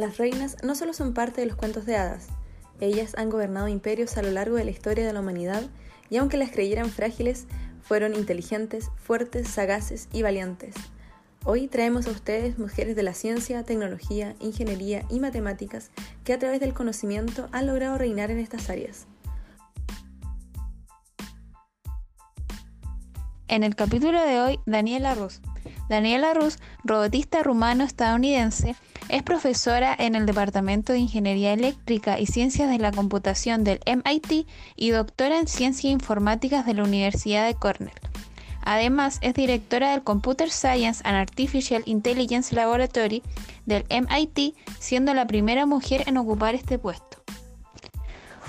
Las reinas no solo son parte de los cuentos de hadas, ellas han gobernado imperios a lo largo de la historia de la humanidad y aunque las creyeran frágiles, fueron inteligentes, fuertes, sagaces y valientes. Hoy traemos a ustedes mujeres de la ciencia, tecnología, ingeniería y matemáticas que a través del conocimiento han logrado reinar en estas áreas. En el capítulo de hoy, Daniela Rus. Daniela Rus, robotista rumano-estadounidense, es profesora en el Departamento de Ingeniería Eléctrica y Ciencias de la Computación del MIT y doctora en Ciencias Informáticas de la Universidad de Cornell. Además, es directora del Computer Science and Artificial Intelligence Laboratory del MIT, siendo la primera mujer en ocupar este puesto.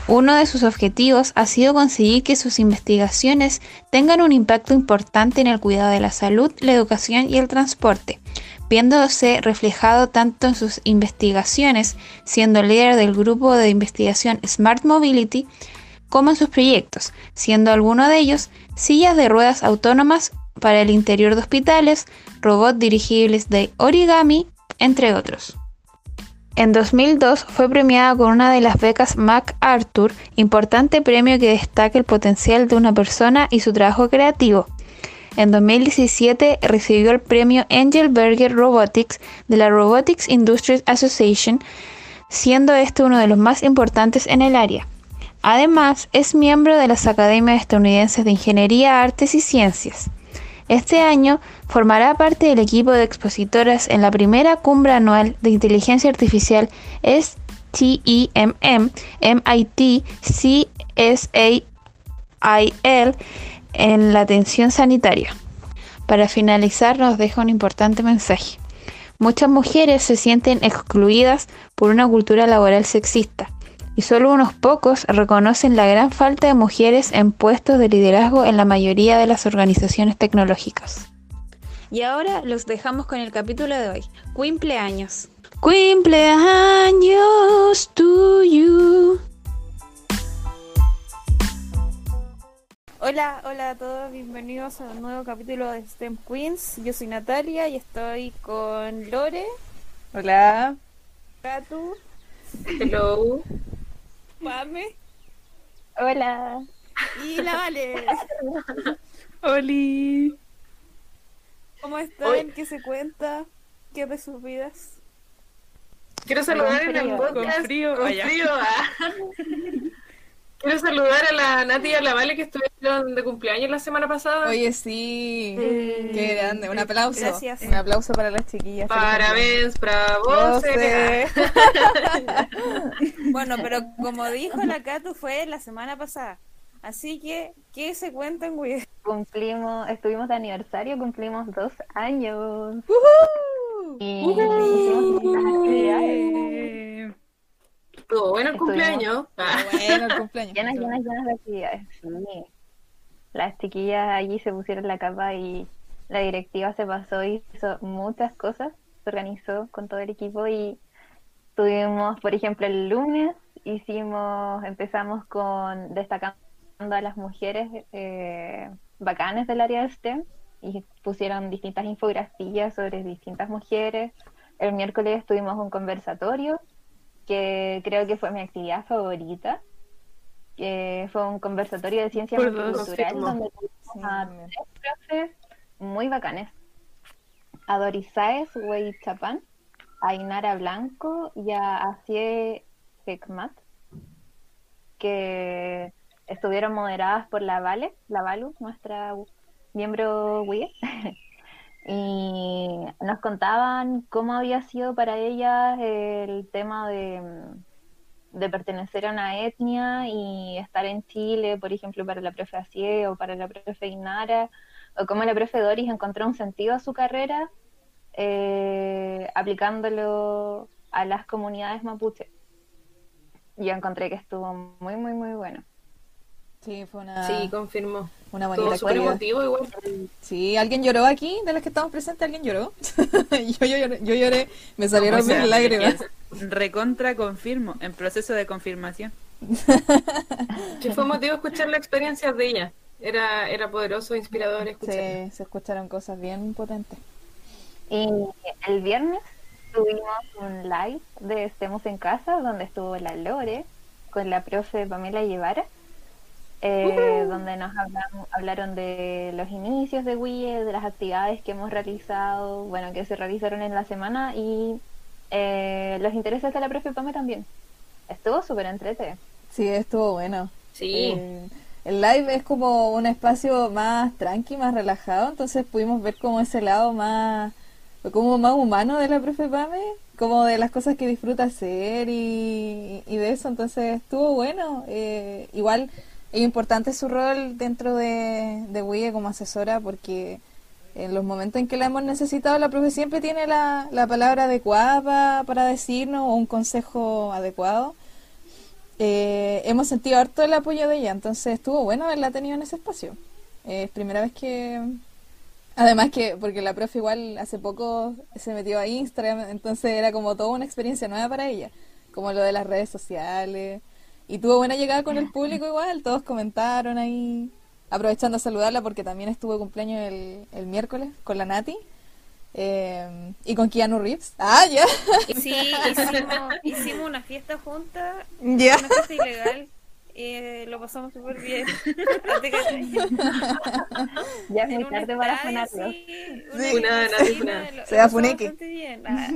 Uno de sus objetivos ha sido conseguir que sus investigaciones tengan un impacto importante en el cuidado de la salud, la educación y el transporte, viéndose reflejado tanto en sus investigaciones, siendo líder del grupo de investigación Smart Mobility, como en sus proyectos, siendo alguno de ellos sillas de ruedas autónomas para el interior de hospitales, robots dirigibles de origami, entre otros. En 2002 fue premiada con una de las becas MacArthur, importante premio que destaca el potencial de una persona y su trabajo creativo. En 2017 recibió el premio Angel Berger Robotics de la Robotics Industries Association, siendo este uno de los más importantes en el área. Además, es miembro de las Academias Estadounidenses de Ingeniería, Artes y Ciencias. Este año formará parte del equipo de expositoras en la primera cumbre anual de inteligencia artificial STEMM MIT CSAIL en la atención sanitaria. Para finalizar, nos deja un importante mensaje. Muchas mujeres se sienten excluidas por una cultura laboral sexista y solo unos pocos reconocen la gran falta de mujeres en puestos de liderazgo en la mayoría de las organizaciones tecnológicas. Y ahora los dejamos con el capítulo de hoy. Cumpleaños. Cumpleaños to you. Hola, hola a todos, bienvenidos a un nuevo capítulo de STEM Queens. Yo soy Natalia y estoy con Lore. Hola. Katu. Hello. Pame. Hola. Y la Vale. Oli. ¿Cómo están? ¿Qué se cuenta? ¿Qué de sus vidas? Quiero saludar en el podcast. Con frío. Con frío, ah. Quiero saludar a la Nati y a la Vale que estuvieron de cumpleaños la semana pasada. Oye, sí. Eh, Qué grande. Un aplauso. Gracias. Un aplauso para las chiquillas. Parabéns, bravo. Bueno, pero como dijo la Katu fue la semana pasada. Así que, ¿qué se cuentan, güey? Cumplimos, estuvimos de aniversario, cumplimos dos años. Y muchas actividades. Eh, Estuvo bueno el Estuvimos- cumpleaños. Ah, Bueno, el cumpleaños. Llenas, llenas, llenas de actividades. Sí. Las chiquillas allí se pusieron la capa y la directiva se pasó y hizo muchas cosas. Se organizó con todo el equipo y tuvimos, por ejemplo, el lunes hicimos, empezamos con destacando a las mujeres eh, bacanes del área de STEM y pusieron distintas infografías sobre distintas mujeres. El miércoles tuvimos un conversatorio que creo que fue mi actividad favorita, que fue un conversatorio de ciencia confirmo. donde tuvimos a tres profes muy bacanes. A Doris Saez, Wei Chapán, a Inara Blanco y a Asie Hekmat, que estuvieron moderadas por la Vale, la Valu, nuestra miembro WIE. y nos contaban cómo había sido para ellas el tema de, de pertenecer a una etnia y estar en Chile, por ejemplo, para la profe Asie o para la profe Inara, o cómo la profe Doris encontró un sentido a su carrera eh, aplicándolo a las comunidades mapuche. Yo encontré que estuvo muy, muy, muy bueno. Sí, fue una, sí, bonita actividad. emotivo igual. Sí, ¿alguien lloró aquí? De los que estamos presentes, ¿alguien lloró? yo, yo lloré, yo lloré, me salieron O sea, mis lágrimas. Recontra confirmo, en proceso de confirmación. Que fue emotivo escuchar la experiencia de ella. Era, era poderoso, inspirador escuchar. Sí, se escucharon cosas bien potentes. Y el viernes tuvimos un live de Estemos en Casa, donde estuvo la Lore con la profe Pamela Guevara, eh, donde nos hablan- hablaron de los inicios de WIE, de las actividades que hemos realizado, bueno, que se realizaron en la semana y eh, los intereses de la profe Pame también. Estuvo súper entrete. Sí, estuvo bueno. Sí. El, el live es como un espacio más tranqui, más relajado, entonces pudimos ver como ese lado más, como más humano de la profe Pame, como de las cosas que disfruta hacer y, y de eso, entonces estuvo bueno. Eh, igual es importante su rol dentro de, de WIE como asesora porque en los momentos en que la hemos necesitado, la profe siempre tiene la, la palabra adecuada pa- para decirnos o un consejo adecuado eh, hemos sentido harto el apoyo de ella, entonces estuvo bueno haberla tenido en ese espacio. Eh, es primera vez que... Además que, porque la profe igual hace poco se metió a Instagram, entonces era como toda una experiencia nueva para ella, como lo de las redes sociales. Y tuvo buena llegada con el público igual, todos comentaron ahí, aprovechando a saludarla porque también estuvo de cumpleaños el, el miércoles con la Nati. eh, y con Keanu Reeves. Ah, ya. Sí, hicimos, hicimos una fiesta juntas, Ya. una fiesta ilegal. Y lo pasamos súper bien. Ya es muy tarde para funarlo. sí, Sí. una nadie funada. lo- Se da funeque. bastante bien. Ah.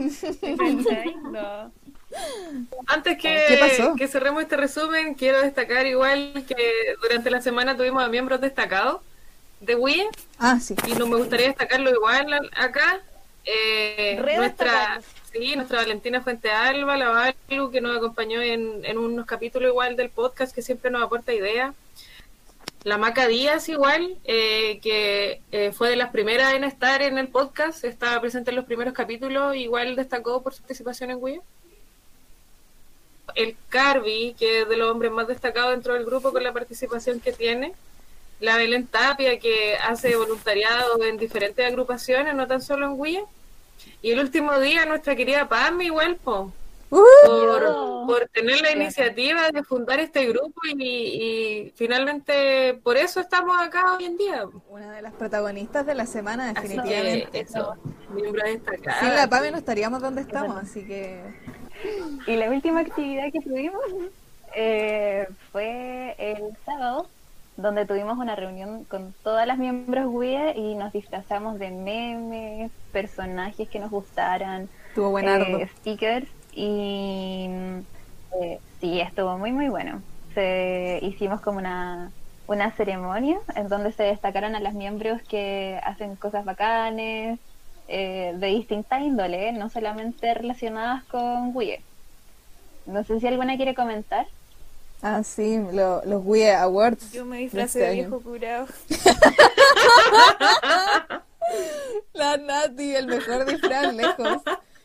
Antes que, ¿Qué pasó? que cerremos este resumen, quiero destacar igual que durante la semana tuvimos a miembros destacados de Wii Ah, sí. y no me gustaría destacarlo igual acá. Eh, nuestra, sí, nuestra Valentina Fuente Alba, la Valu, que nos acompañó en, en unos capítulos igual del podcast que siempre nos aporta ideas. La Maca Díaz igual, eh, que eh, fue de las primeras en estar en el podcast, estaba presente en los primeros capítulos, igual destacó por su participación en Wii. El Carvi, que es de los hombres más destacados dentro del grupo con la participación que tiene. La Belén Tapia, que hace voluntariado en diferentes agrupaciones, no tan solo en Wii. Y el último día, nuestra querida Pam, igual, po, Uh, por, por tener la iniciativa de fundar este grupo y, y finalmente por eso estamos acá hoy en día. Una de las protagonistas de la semana, Así que definitivamente. eso, miembro destacado. Sin la Pame no estaríamos donde estamos, así que... Y la última actividad que tuvimos eh, fue el sábado, donde tuvimos una reunión con todas las miembros WIE y nos disfrazamos de memes, personajes que nos gustaran, Estuvo eh, stickers y eh, sí, estuvo muy muy bueno. Se, hicimos como una, una ceremonia en donde se destacaron a las miembros que hacen cosas bacanes, eh, de distinta índole, no solamente relacionadas con WIE. No sé si alguna quiere comentar. Ah, sí, lo- los WIE Awards. Yo me este de año. viejo curado. La Nati, el mejor disfraz, lejos.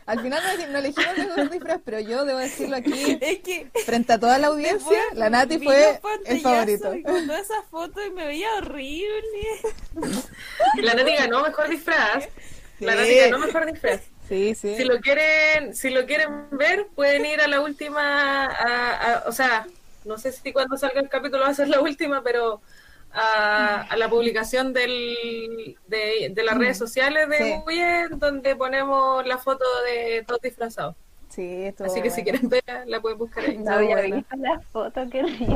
Al final no, no elegimos el mejor disfraz, pero yo debo decirlo aquí, Es que frente a toda la audiencia, la Nati fue el favorito. Y con todas esas fotos y me veía horrible. La Nati ganó mejor disfraz. La Sí. Nati ganó mejor disfraz. Sí, sí. Si lo quieren, si lo quieren ver, pueden ir a la última, a- a- o sea, no sé si cuando salga el capítulo va a ser la última, pero a, a la publicación del, de, de las redes sociales de Sí. Wii, donde ponemos la foto de todos disfrazados. Sí, estuvo Así que si quieren verla, la pueden buscar ahí. No bueno. visto la foto, qué risa.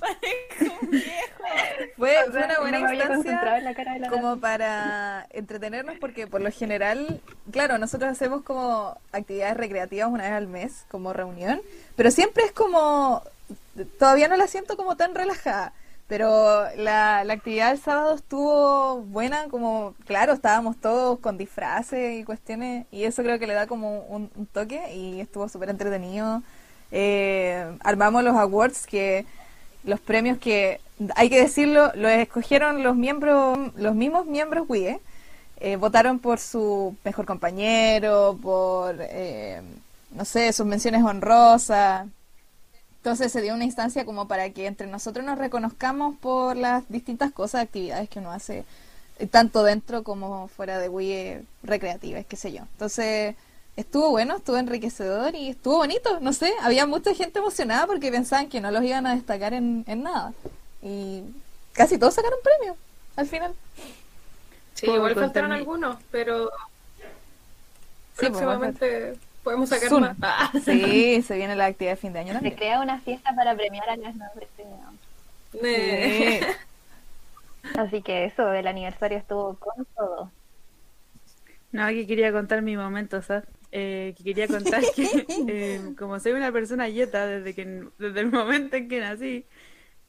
Parezco un viejo. Fue, fue una buena no instancia en la cara de la como para entretenernos porque por lo general, claro, nosotros hacemos como actividades recreativas una vez al mes, como reunión, pero siempre es como, todavía no la siento como tan relajada, pero la, la actividad del sábado estuvo buena, como, claro, estábamos todos con disfraces y cuestiones, y eso creo que le da como un, toque y estuvo súper entretenido. Eh, armamos los awards que los premios que hay que decirlo los escogieron los miembros los mismos miembros WIE eh, votaron por su mejor compañero por eh, no sé sus menciones honrosas entonces se dio una instancia como para que entre nosotros nos reconozcamos por las distintas cosas actividades que uno hace eh, tanto dentro como fuera de WIE recreativas qué sé yo entonces Estuvo bueno, estuvo enriquecedor y estuvo bonito, no sé, había mucha gente emocionada porque pensaban que no los iban a destacar en, en nada. Y casi todos sacaron premios al final. Sí, igual faltaron algunos, pero próximamente podemos sacar más. Ah. Sí, se viene la actividad de fin de año Se crea una fiesta para premiar a los no premiados. Ne. Sí. Así que eso, el aniversario estuvo con todo. No, que quería contar mi momento, ¿sabes? Eh, que quería contar que eh, como soy una persona yeta desde que desde el momento en que nací,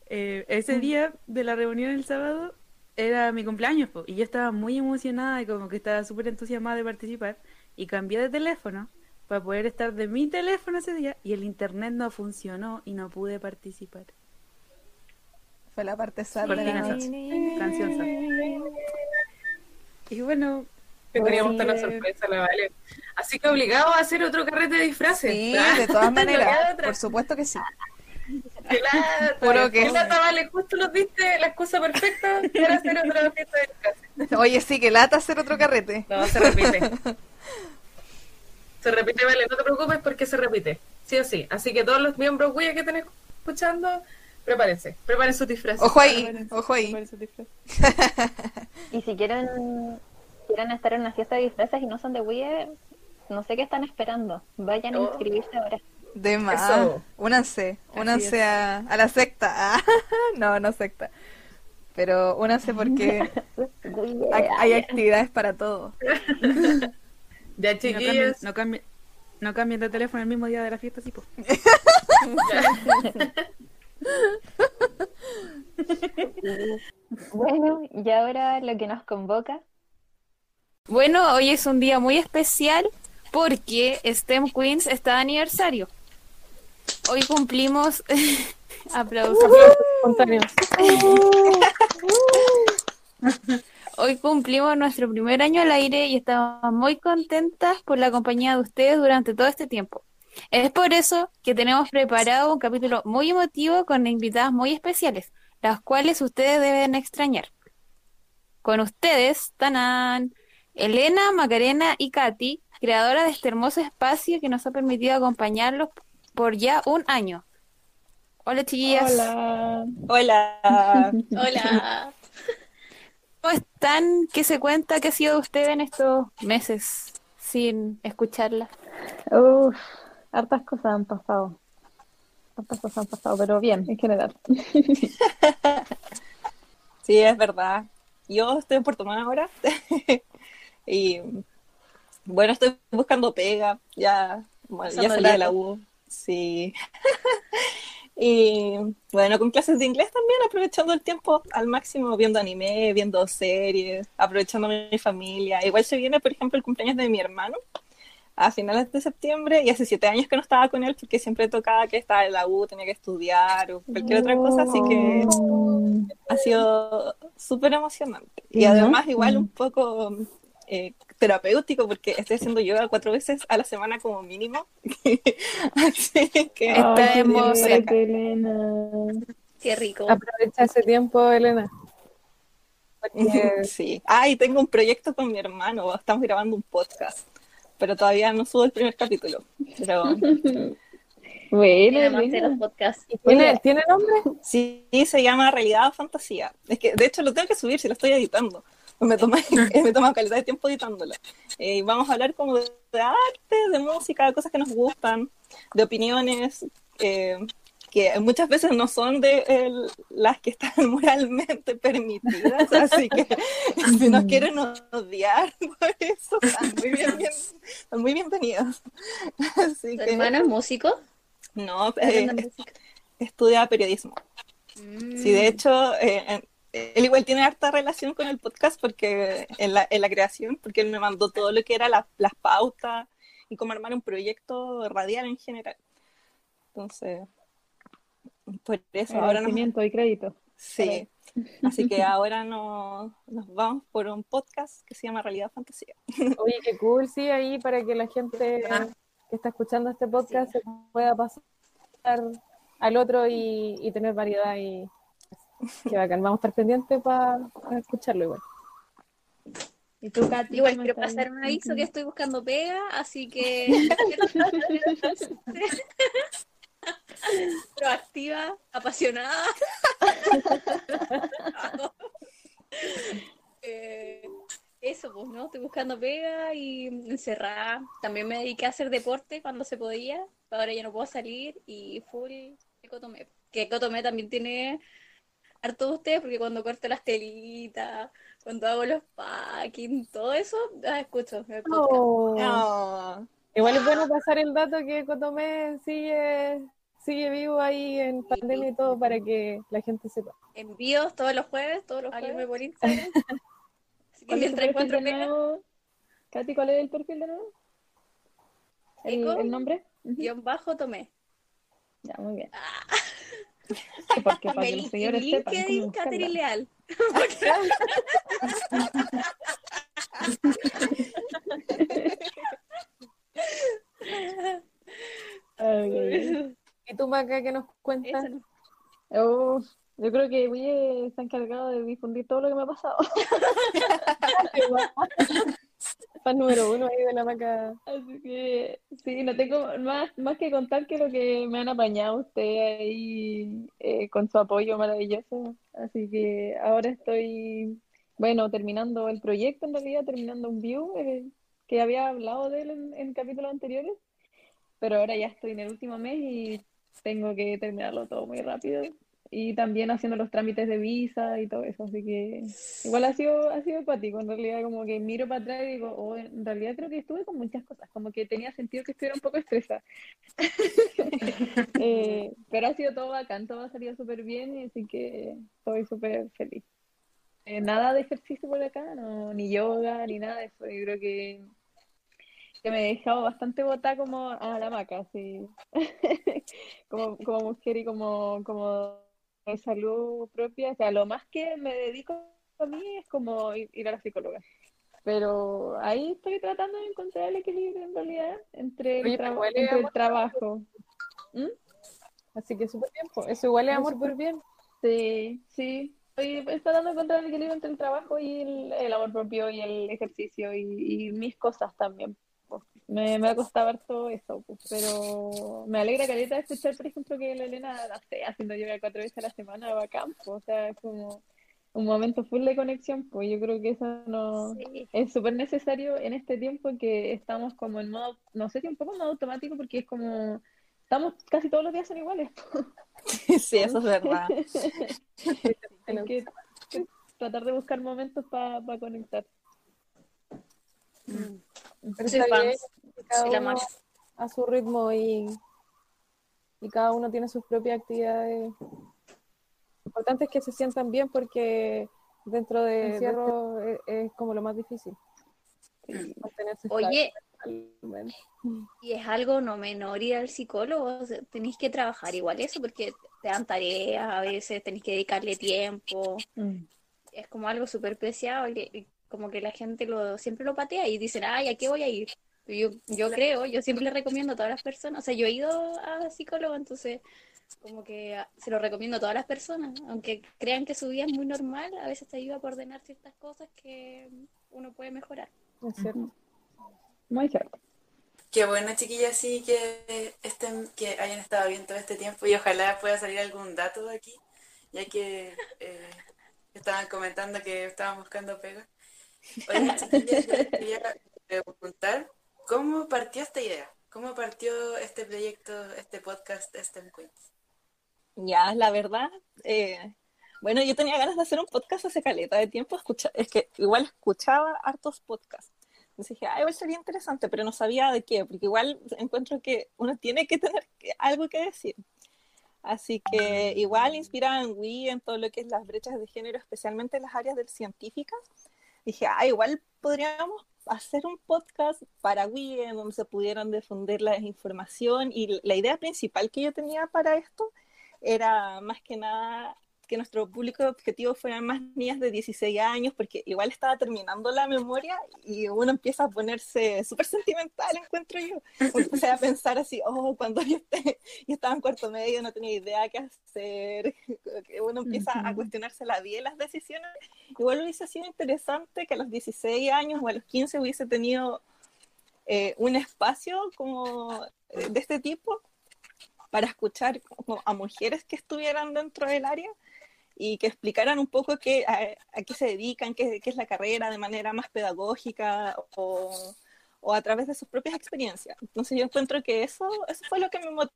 eh, ese día de la reunión el sábado era mi cumpleaños po, y yo estaba muy emocionada y como que estaba súper entusiasmada de participar y cambié de teléfono para poder estar de mi teléfono ese día y el internet no funcionó y no pude participar. Fue la parte sad de la noche. canción sad. Y bueno, Que teníamos toda la sorpresa, la vale. Así que obligado a hacer otro carrete de disfraces. Sí, de todas maneras. Por supuesto que sí. Puro que lata, vale, justo nos diste la excusa perfecta para hacer otra fiesta de disfraces. Oye, sí, que lata hacer otro carrete. No, se repite. Se repite, vale, no te preocupes porque se repite. Sí o sí. Así que todos los miembros Wii que estén escuchando, prepárense. Preparen sus disfraces. Ojo ahí, ojo ahí. Y si quieren, quieren estar en una fiesta de disfraces y no son de Wii, no sé qué están esperando. Vayan a Oh. inscribirse ahora. De más. Eso. Únanse, únanse a, a la secta. Ah, no, no secta. Pero únanse porque hay, hay actividades para todo. Ya, no cambien, chiquillos. no cambien, no cambien de teléfono el mismo día de la fiesta, sí, pues. Bueno, y ahora lo que nos convoca. Bueno, hoy es un día muy especial porque STEM Queens está de aniversario. Hoy cumplimos aplausos. espontáneos. Hoy cumplimos nuestro primer año al aire y estamos muy contentas por la compañía de ustedes durante todo este tiempo. Es por eso que tenemos preparado un capítulo muy emotivo con invitadas muy especiales, las cuales ustedes deben extrañar. Con ustedes, Tanan, Elena, Macarena y Katy, creadora de este hermoso espacio que nos ha permitido acompañarlos por ya un año. Hola chiquillas. Hola. Hola. Hola. ¿Cómo están? ¿Qué se cuenta? ¿Qué ha sido de ustedes en estos meses sin escucharla? Uf, hartas cosas han pasado. Hartas cosas han pasado, pero bien, en general. Sí, es verdad. Yo estoy en Puerto Montt ahora y bueno, estoy buscando pega, ya, bueno, ya salí de la. U, sí. Y bueno, con clases de inglés también, aprovechando el tiempo al máximo, viendo anime, viendo series, aprovechando mi familia. Igual se viene, por ejemplo, el cumpleaños de mi hermano a finales de septiembre y hace siete años que no estaba con él porque siempre tocaba que estaba en la U, tenía que estudiar o cualquier otra cosa, así que ha sido súper emocionante. Y además igual un poco eh, terapéutico porque estoy haciendo yoga cuatro veces a la semana como mínimo. así que Ay, cerca. Elena. Qué rico. Aprovecha ese tiempo, Elena. Porque sí. Ah, y tengo un proyecto con mi hermano, estamos grabando un podcast, pero todavía no subo el primer capítulo. Pero Bueno, los podcasts. ¿tiene, ¿tiene nombre? sí, se llama Realidad o Fantasía. Es que de hecho lo tengo que subir si lo estoy editando. Me toma, me toma calidad de tiempo editándolo. Eh, y vamos a hablar como de, de arte, de música, de cosas que nos gustan, de opiniones eh, que muchas veces no son de el- las que están moralmente permitidas. Así que si nos quieren odiar por eso, están muy, bien, bien- están muy bienvenidos. Así ¿Tu que, hermano es músico? no, ¿Está eh, estudia periodismo. Mm. Sí, de hecho, eh, en- él igual tiene harta relación con el podcast porque en la, en la creación, porque él me mandó todo lo que era la- las pautas y cómo armar un proyecto radial en general. Entonces, por eso ahora nos, y crédito. sí. Así que ahora no, nos vamos por un podcast que se llama Realidad Fantasía. Oye, qué cool, sí, ahí para que la gente que está escuchando este podcast se pueda pasar al otro y, y tener variedad y qué bacán. Vamos a estar pendientes para escucharlo igual. ¿Y tú, Katy? Igual quiero pasar un aviso que estoy buscando pega, así que proactiva, apasionada. Eh, eso, pues, ¿no? estoy buscando pega y encerrada. También me dediqué a hacer deporte cuando se podía. Ahora ya no puedo salir y full Ecotomé. Que Ecotomé también tiene harto de ustedes porque cuando corto las telitas, cuando hago los packing, todo eso, ah, escucho. podcast. Oh. No. Igual es bueno pasar el dato que Cotomé sigue, sigue vivo ahí en pandemia y todo para que la gente sepa. Envíos todos los jueves, todos los jueves por Instagram. Así que ¿Cuál es tu mientras encuentro nuevo? Katy, ¿cuál es el perfil de nuevo? ¿El, Eco. el nombre? Guión bajo tomé. Ya, muy bien. Porque para que sepan cómo LinkedIn. Catherine Leal. ¿Y tú, Maca, qué nos cuentas? Oh, yo creo que Wille está encargado de difundir todo lo que me ha pasado. Fan número uno ahí de la Maca. Así que sí, no tengo más, más que contar que lo que me han apañado ustedes ahí eh, con su apoyo maravilloso. Así que ahora estoy, bueno, terminando el proyecto en realidad, terminando un view eh, que había hablado de él en, en capítulos anteriores, pero ahora ya estoy en el último mes y tengo que terminarlo todo muy rápido. Y también haciendo los trámites de visa y todo eso, así que igual ha sido, ha sido acuático, en realidad como que miro para atrás y digo, oh, en realidad creo que estuve con muchas cosas, como que tenía sentido que estuviera un poco estresada. Eh, pero ha sido todo bacán, todo ha salido súper bien y así que estoy súper feliz. Eh, nada de ejercicio por acá, no, ni yoga, ni nada de eso, yo creo que, que me he dejado bastante botada como a la maca, así, como, como mujer y como, como de salud propia, o sea, lo más que me dedico a mí es como ir, a la psicóloga. Pero ahí estoy tratando de encontrar el equilibrio en realidad entre el, Oye, tra- entre trabajo. Así que súper bien. Eso igual es amor por bien. Sí, sí. Estoy estoy tratando de encontrar el equilibrio entre el trabajo y el, el amor propio y el ejercicio y, y mis cosas también. Pues. Me, me ha costado harto eso, pues, pero me alegra caleta de escuchar, por ejemplo, que la Elena, no sé, haciendo yoga cuatro veces a la semana va a campo, o sea, es como un momento full de conexión, pues yo creo que eso no Sí. es súper necesario en este tiempo en que estamos como en modo, no sé si un poco en modo automático, porque es como, estamos casi todos los días son iguales. Sí, eso es verdad. Hay que tratar de buscar momentos para conectar. Pero Soy que cada uno a su ritmo y, y cada uno tiene sus propias actividades. Lo importante es que se sientan bien porque dentro de encierro es, es como lo más difícil. Oye, y es algo no menor ir al psicólogo, tenéis que trabajar igual eso porque te dan tareas, a veces tenéis que dedicarle tiempo, es como algo súper preciado y, y como que la gente lo siempre lo patea y dicen, ay, ¿a qué voy a ir? Yo, yo creo, yo siempre le recomiendo a todas las personas, o sea, yo he ido a psicólogo, entonces como que se lo recomiendo a todas las personas, aunque crean que su vida es muy normal, a veces te ayuda a ordenar ciertas cosas que uno puede mejorar. Es cierto. Muy cierto. Qué bueno, chiquillas, sí, que estén, que hayan estado bien todo este tiempo y ojalá pueda salir algún dato de aquí, ya que eh, estaban comentando que estaban buscando pega. Oye, chiquillas, quería preguntar, ¿cómo partió esta idea? ¿Cómo partió este proyecto, este podcast, STEM Queens? Ya, la verdad, eh, bueno, yo tenía ganas de hacer un podcast hace caleta de tiempo, escucha, es que igual escuchaba hartos podcasts. Entonces dije, ah, igual sería interesante, pero no sabía de qué, porque igual encuentro que uno tiene que tener que- algo que decir. Así que igual inspirada en Wii, en todo lo que es las brechas de género, especialmente en las áreas del científicas, dije, ah, igual podríamos hacer un podcast para Wii donde se pudieran difundir la información y la idea principal que yo tenía para esto era más que nada que nuestro público objetivo fueran más niñas de 16 años, porque igual estaba terminando la memoria y uno empieza a ponerse súper sentimental, encuentro yo. Empecé a pensar así, oh, cuando yo, esté, yo estaba en cuarto medio, no tenía idea qué hacer. Que uno empieza a cuestionarse la vida y las decisiones. Igual hubiese sido interesante que a los 16 años o a los 15 hubiese tenido eh, un espacio como eh, de este tipo para escuchar a mujeres que estuvieran dentro del área y que explicaran un poco qué, a, qué se dedican, qué, es la carrera de manera más pedagógica o, a través de sus propias experiencias. Entonces yo encuentro que eso, eso fue lo que me motivó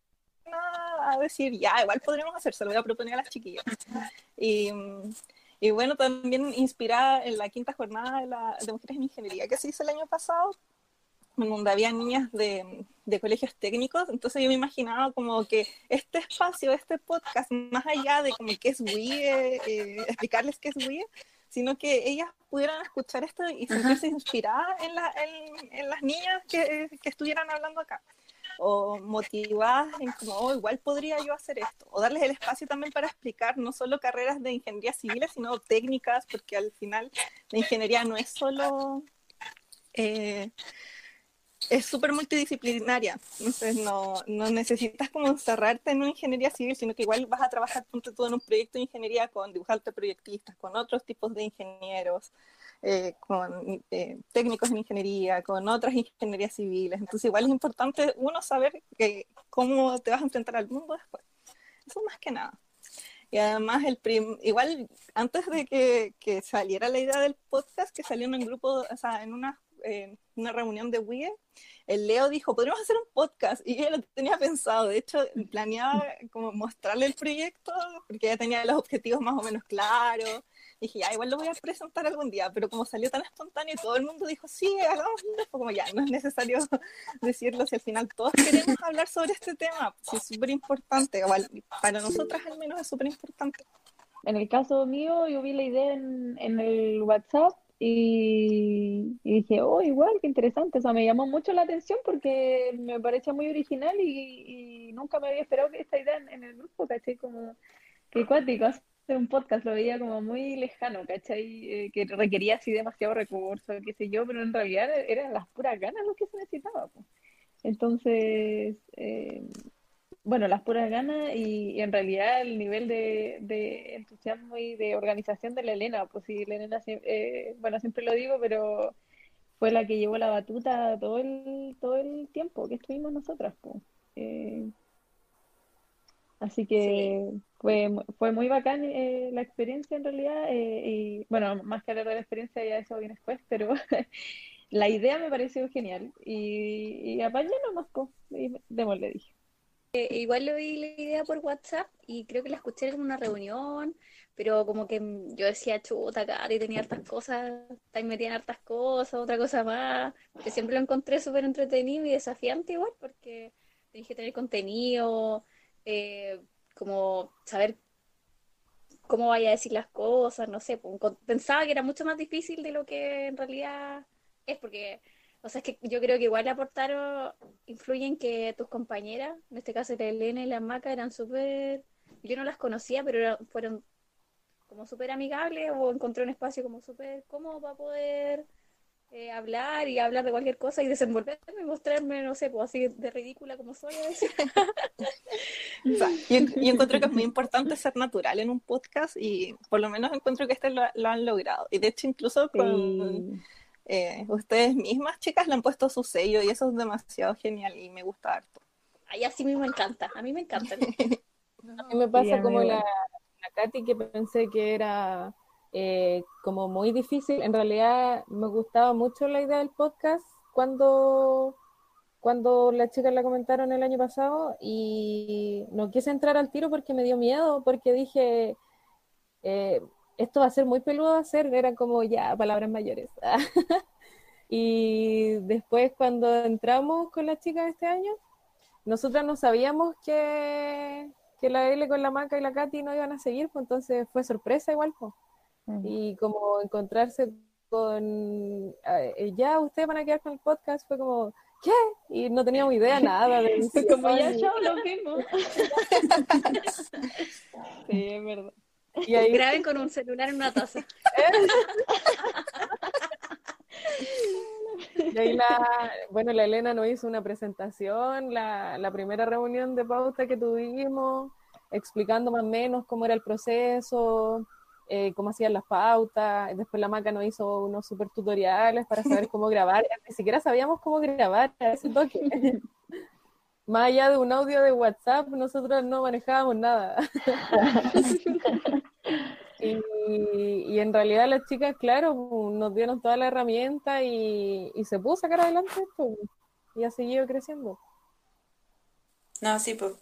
a decir, ya, igual podríamos hacer, se lo voy a proponer a las chiquillas. Y, y bueno, también inspirada en la quinta jornada de, de Mujeres en Ingeniería que se hizo el año pasado, donde había niñas de, de, colegios técnicos, entonces yo me imaginaba como que este espacio, este podcast, más allá de como qué es WIE, eh, explicarles qué es WIE, sino que ellas pudieran escuchar esto y sentirse inspiradas en, la, en, en, las niñas que, que, estuvieran hablando acá, o motivadas en como, oh, igual podría yo hacer esto, o darles el espacio también para explicar no solo carreras de ingeniería civil, sino técnicas, porque al final la ingeniería no es solo... Eh, es súper multidisciplinaria, entonces no, no, necesitas como encerrarte en una ingeniería civil, sino que igual vas a trabajar todo en un proyecto de ingeniería con dibujantes proyectistas, con otros tipos de ingenieros, eh, con eh, técnicos en ingeniería, con otras ingenierías civiles, entonces igual es importante uno saber que, cómo te vas a enfrentar al mundo después, eso más que nada. Y además, el prim igual antes de que, que, saliera la idea del podcast, que salió en un grupo, o sea, en una en una reunión de WIE, el Leo dijo, podríamos hacer un podcast, y yo lo tenía pensado, de hecho, planeaba como mostrarle el proyecto, porque ya tenía los objetivos más o menos claros, dije, ya, igual lo voy a presentar algún día, pero como salió tan espontáneo, todo el mundo dijo, sí, hagámoslo, como ya, no es necesario decirlo, si al final todos queremos hablar sobre este tema, pues es súper importante, para nosotras al menos es súper importante. En el caso mío, yo vi la idea en, en el WhatsApp y, dije, oh, igual, qué interesante. O sea, me llamó mucho la atención porque me parecía muy original y, nunca me había esperado que esta idea en, el grupo, ¿cachai? Como que cuático, hacer un podcast lo veía como muy lejano, ¿cachai? Eh, que requería así demasiado recursos, qué sé yo, pero en realidad eran las puras ganas lo que se necesitaba. Pues. Entonces, eh, bueno, las puras ganas y, y, en realidad el nivel de, de, entusiasmo y de organización de la Elena, pues sí, la Elena, eh, bueno, siempre lo digo, pero fue la que llevó la batuta todo el, todo el tiempo que estuvimos nosotras, pues. Eh, así que sí. fue, fue muy bacán eh, la experiencia en realidad, eh, y bueno, más que hablar de la experiencia, ya eso viene después, pero la idea me pareció genial y, y apañé nomás, pues, y démosle, dije. Eh, igual le oí la idea por WhatsApp y creo que la escuché en una reunión, pero como que yo decía, chuta, Cari, tenía hartas cosas, en hartas cosas, otra cosa más, que siempre lo encontré súper entretenido y desafiante igual, porque tenés que tener contenido, eh, como saber cómo vaya a decir las cosas, no sé, pensaba que era mucho más difícil de lo que en realidad es, porque o sea, es que yo creo que igual aportaron, influyen que tus compañeras, en este caso la Elena y la Maca, eran súper, yo no las conocía, pero era, fueron como súper amigables o encontré un espacio como súper cómodo para poder eh, hablar y hablar de cualquier cosa y desenvolverme y mostrarme, no sé, pues así de ridícula como soy a veces. o sea, yo, yo, encuentro que es muy importante ser natural en un podcast y por lo menos encuentro que este lo, lo han logrado. Y de hecho incluso con... Sí eh, ustedes mismas, chicas, le han puesto su sello y eso es demasiado genial y me gusta harto. Ay, así mismo me encanta, a mí me encanta. a mí me pasa como la, la Katy que pensé que era eh, como muy difícil. En realidad me gustaba mucho la idea del podcast cuando, cuando las chicas la comentaron el año pasado y no quise entrar al tiro porque me dio miedo, porque dije... Eh, esto va a ser muy peludo hacer, eran como ya palabras mayores. y después cuando entramos con las chicas este año, nosotras no sabíamos que, que la L con la Maca y la Katy no iban a seguir, pues entonces fue sorpresa igual. Pues. Mm. Y como encontrarse con, eh, ya ustedes van a quedar con el podcast, fue como, ¿qué? Y no teníamos idea nada de como ya yo lo mismo. sí, es verdad. Y ahí... Graben con un celular en una taza. y ahí la, bueno, la Elena nos hizo una presentación, la, la primera reunión de pauta que tuvimos, explicando más o menos cómo era el proceso, eh, cómo hacían las pautas. Después la Maca nos hizo unos super tutoriales para saber cómo grabar. Ni siquiera sabíamos cómo grabar a ese toque. Más allá de un audio de WhatsApp, nosotros no manejábamos nada. Y, y en realidad las chicas, claro, nos dieron toda la herramienta y, y se pudo sacar adelante esto y ha seguido creciendo. No, sí, pues.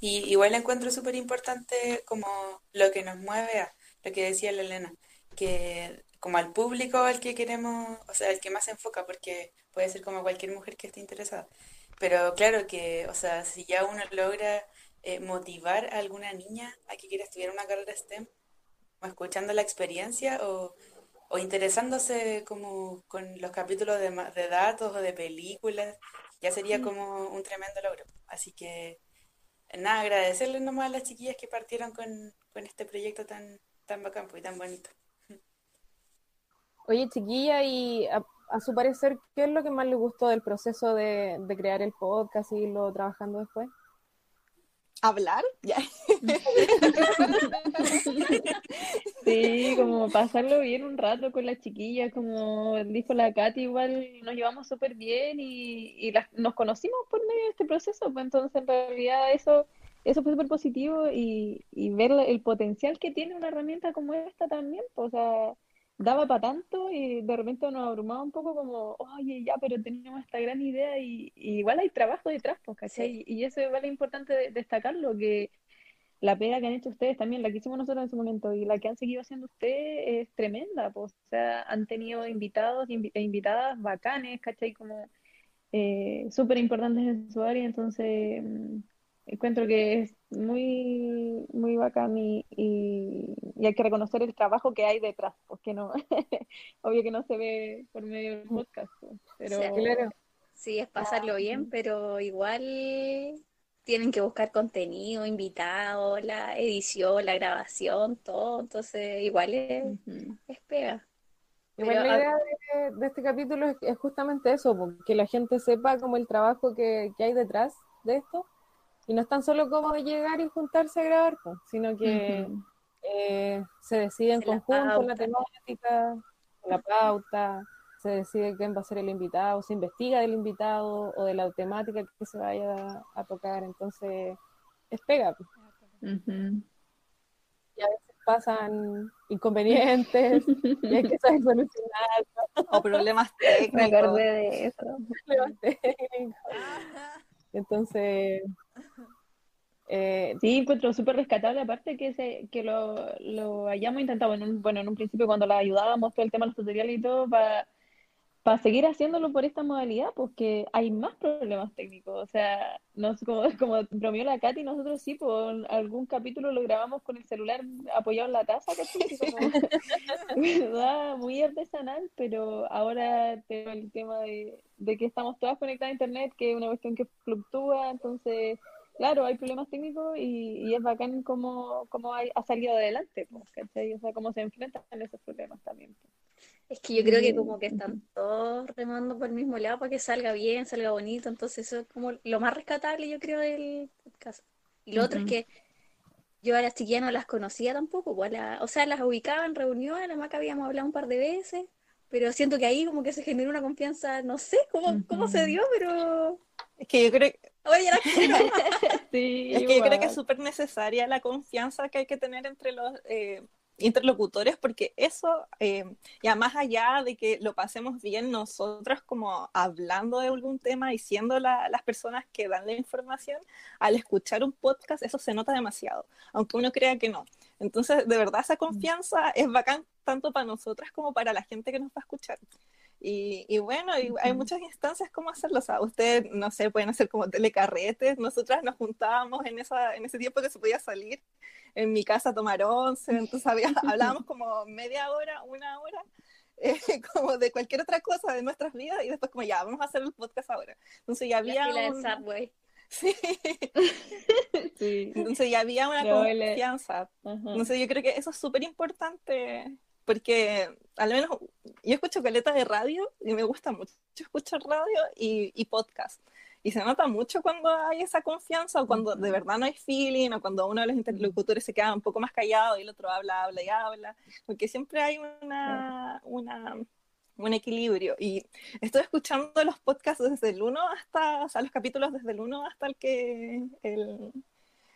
Y igual encuentro súper importante como lo que nos mueve a lo que decía la Elena, que como al público al que queremos, o sea, el que más se enfoca, porque puede ser como cualquier mujer que esté interesada. Pero claro que, o sea, si ya uno logra eh, motivar a alguna niña a que quiera estudiar una carrera STEM, o escuchando la experiencia o, o interesándose como con los capítulos de, de datos o de películas, ya sería como un tremendo logro. Así que, nada, agradecerles nomás a las chiquillas que partieron con, con este proyecto tan, tan bacán pues, y tan bonito. Oye, chiquilla, y a, a su parecer, ¿qué es lo que más le gustó del proceso de, de crear el podcast y irlo trabajando después? ¿Hablar? Ya. Sí, como pasarlo bien un rato con las chiquillas, como dijo la Katy, igual nos llevamos súper bien y, y las- nos conocimos por medio de este proceso, pues entonces en realidad eso, eso fue súper positivo y, y ver el potencial que tiene una herramienta como esta también, pues, o sea, daba para tanto y de repente nos abrumaba un poco como, oye, ya, pero tenemos esta gran idea y, y igual hay trabajo detrás, pues, ¿cachai? Y eso igual es importante de- destacarlo, que la pega que han hecho ustedes también, la que hicimos nosotros en su momento y la que han seguido haciendo ustedes es tremenda, pues, o sea, han tenido invitados invi- e invitadas bacanes, ¿cachai? Como eh, súper importantes en su área, entonces mm, encuentro que es muy, muy bacán y, y, y hay que reconocer el trabajo que hay detrás, porque no, obvio que no se ve por medio del podcast, pues, pero sea, Claro. Sí, es pasarlo bien, pero igual tienen que buscar contenido, invitados, la edición, la grabación, todo. Entonces, igual es, ujú. es pega. Igual Pero, la ah, idea de, de este capítulo es, es justamente eso, po, que la gente sepa como el trabajo que, que hay detrás de esto. Y no es tan solo como llegar y juntarse a grabar, po, sino que eh, se decide en conjunto la temática, la pauta, se decide quién va a ser el invitado, se investiga del invitado o de la temática que se vaya a tocar. Entonces, es pega. Y a veces pasan inconvenientes y hay que saber solucionar O problemas Me técnicos. acordé de eso. problemas técnicos. Entonces, eh, Sí, encuentro súper rescatable, aparte que se, que lo, lo hayamos intentado. En un, bueno, en un principio cuando la ayudábamos todo el tema de los tutoriales y todo, para seguir haciéndolo por esta modalidad, pues que hay más problemas técnicos. O sea, nos, como, como bromeó la Katy, nosotros sí, por algún capítulo lo grabamos con el celular apoyado en la taza. Así como. Muy artesanal, pero ahora tengo el tema de, de que estamos todas conectadas a internet, que es una cuestión que fluctúa, entonces claro, hay problemas técnicos y, y es bacán cómo, cómo hay- ha salido adelante, pues, ¿cachai? O sea, cómo se enfrentan esos problemas también. pues. Es que yo creo que como que están todos remando por el mismo lado para que salga bien, salga bonito, entonces eso es como lo más rescatable yo creo del podcast. Y lo otro es que yo a las chiquillas no las conocía tampoco, pues, la- o sea, las ubicaba en reuniones, además que habíamos hablado un par de veces, pero siento que ahí como que se generó una confianza, no sé cómo, cómo se dio, pero Es que yo creo, ya las quiero. Sí, es que yo creo que es súper necesaria la confianza que hay que tener entre los eh, interlocutores, porque eso, eh, ya más allá de que lo pasemos bien nosotros como hablando de algún tema y siendo la- las personas que dan la información, al escuchar un podcast eso se nota demasiado, aunque uno crea que no. Entonces, de verdad, esa confianza es bacán tanto para nosotras como para la gente que nos va a escuchar. Y, y bueno, y hay muchas instancias como hacerlo. O sea, ustedes, no sé, pueden hacer como telecarretes. Nosotras nos juntábamos en, esa, en ese tiempo que se podía salir en mi casa a tomar once. Entonces había- hablábamos como media hora, una hora, eh, como de cualquier otra cosa de nuestras vidas. Y después como ya, vamos a hacer el podcast ahora. Entonces ya La había del un... Subway. Sí. Sí. Entonces ya había una No, confianza. Entonces yo creo que eso es súper importante porque al menos yo escucho caleta de radio y me gusta mucho escuchar radio y, y podcast. Y se nota mucho cuando hay esa confianza o cuando de verdad no hay feeling o cuando uno de los interlocutores se queda un poco más callado y el otro habla, habla y habla. Porque siempre hay una, una, un equilibrio. Y estoy escuchando los podcasts desde el 1 hasta, o sea, los capítulos desde el 1 hasta el que, el,